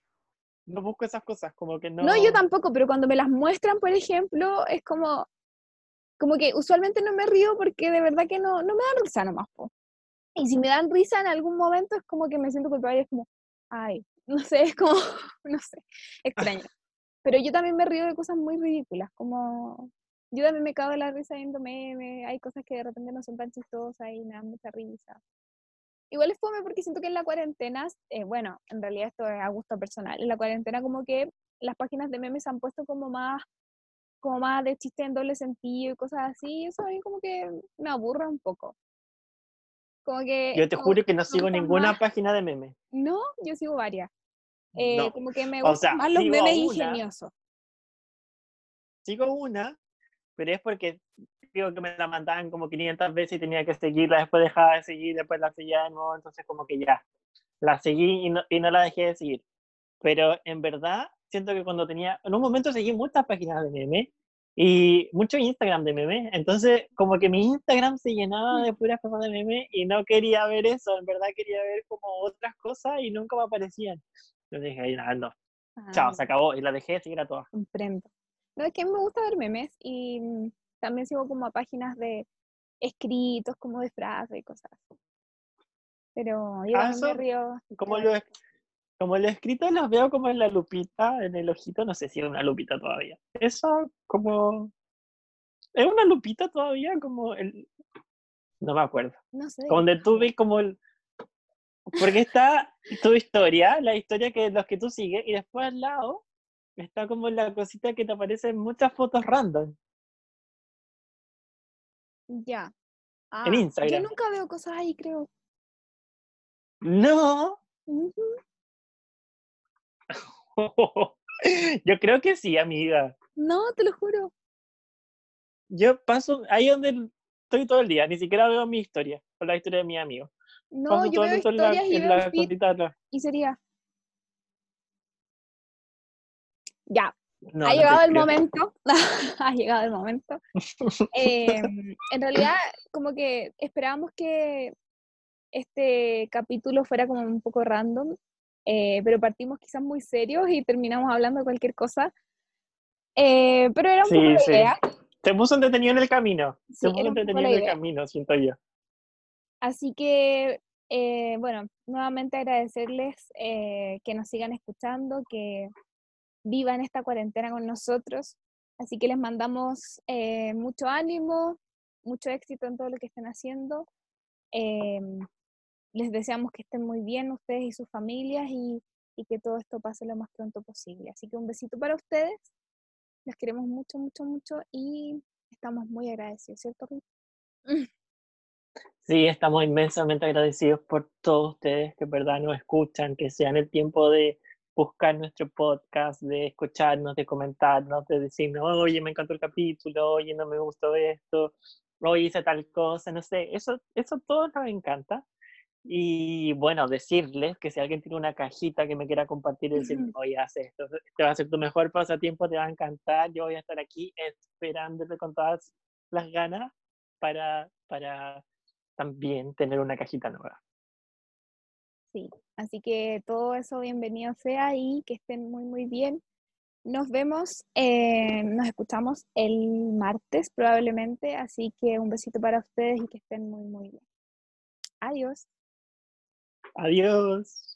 no busco esas cosas, como que no... No, yo tampoco, pero cuando me las muestran, por ejemplo, es como, como que usualmente no me río porque de verdad que no, no me dan risa nomás, po. Y si me dan risa en algún momento es como que me siento culpable, es como, ay, [LAUGHS] no sé, es como, [LAUGHS] no sé, extraño. [LAUGHS] Pero yo también me río de cosas muy ridículas, como yo también me cago de la risa viendo memes, hay cosas que de repente no son tan chistosas y me dan mucha risa. Igual es fome porque siento que en la cuarentena, eh, bueno, en realidad esto es a gusto personal, en la cuarentena como que las páginas de memes se han puesto como más como más de chiste en doble sentido y cosas así, y eso a mí como que me aburre un poco. Como que, yo te juro que no sigo ninguna página de memes. No, yo sigo varias. Eh, como que me gustan más los memes ingeniosos. Sigo una, pero es porque digo que me la mandaban como 500 veces y tenía que seguirla, después dejaba de seguir, después la seguía de nuevo, entonces como que ya, la seguí y no, y no la dejé de seguir. Pero en verdad, siento que cuando tenía, en un momento seguí muchas páginas de memes y mucho Instagram de memes, entonces como que mi Instagram se llenaba de puras cosas de memes y no quería ver eso, en verdad quería ver como otras cosas y nunca me aparecían. Entonces dije, ay, nada, no. Chao, ah. se acabó y la dejé de seguir a todas. Comprendo. No, es que me gusta ver memes y mm, también sigo como a páginas de escritos, como de frases y cosas. Pero yo ah, me río. Como lo, como los escritos los veo como en la lupita, en el ojito, no sé si es una lupita todavía. Eso como... ¿Es una lupita todavía? Como el... No me acuerdo. No sé. Donde tú ves como el... Porque está tu historia, la historia que los que tú sigues, y después al lado está como la cosita que te aparece en muchas fotos random. Ya. en ah, Instagram. Yo nunca veo cosas ahí, creo. No. [LAUGHS] Yo creo que sí, amiga. No, te lo juro. Yo paso ahí donde estoy todo el día, ni siquiera veo mi historia o la historia de mi amigo. No, yo veo historias y, y sería. Ya, [LAUGHS] ha llegado el momento, ha llegado el momento. en realidad, como que esperábamos que este capítulo fuera como un poco random eh, pero partimos quizás muy serios y terminamos hablando de cualquier cosa. Eh, pero era un poco la idea. Te puso entretenido en el camino. Te puso entretenido en el camino, siento yo. Así que, eh, bueno, nuevamente agradecerles que nos sigan escuchando, que vivan esta cuarentena con nosotros. Así que les mandamos mucho ánimo, mucho éxito en todo lo que estén haciendo. Les deseamos que estén muy bien ustedes y sus familias y que todo esto pase lo más pronto posible. Así que un besito para ustedes. Los queremos mucho, mucho, mucho y estamos muy agradecidos, ¿cierto, [LAUGHS] Sí, estamos inmensamente agradecidos por todos ustedes que verdad nos escuchan, que sean el tiempo de buscar nuestro podcast, de escucharnos, de comentarnos, de decirnos, oye, me encantó el capítulo, oye, no me gustó esto, oye, hice tal cosa, no sé, eso, eso todo nos encanta. Y bueno, decirles que si alguien tiene una cajita que me quiera compartir decir, oye, haz esto, este va a ser tu mejor pasatiempo, te va a encantar, yo voy a estar aquí esperándote con todas las ganas para, para también tener una cajita nueva. Sí, así que todo eso bienvenido sea y que estén muy, muy bien. Nos vemos, eh, nos escuchamos el martes probablemente, así que un besito para ustedes y que estén muy, muy bien. Adiós. Adiós.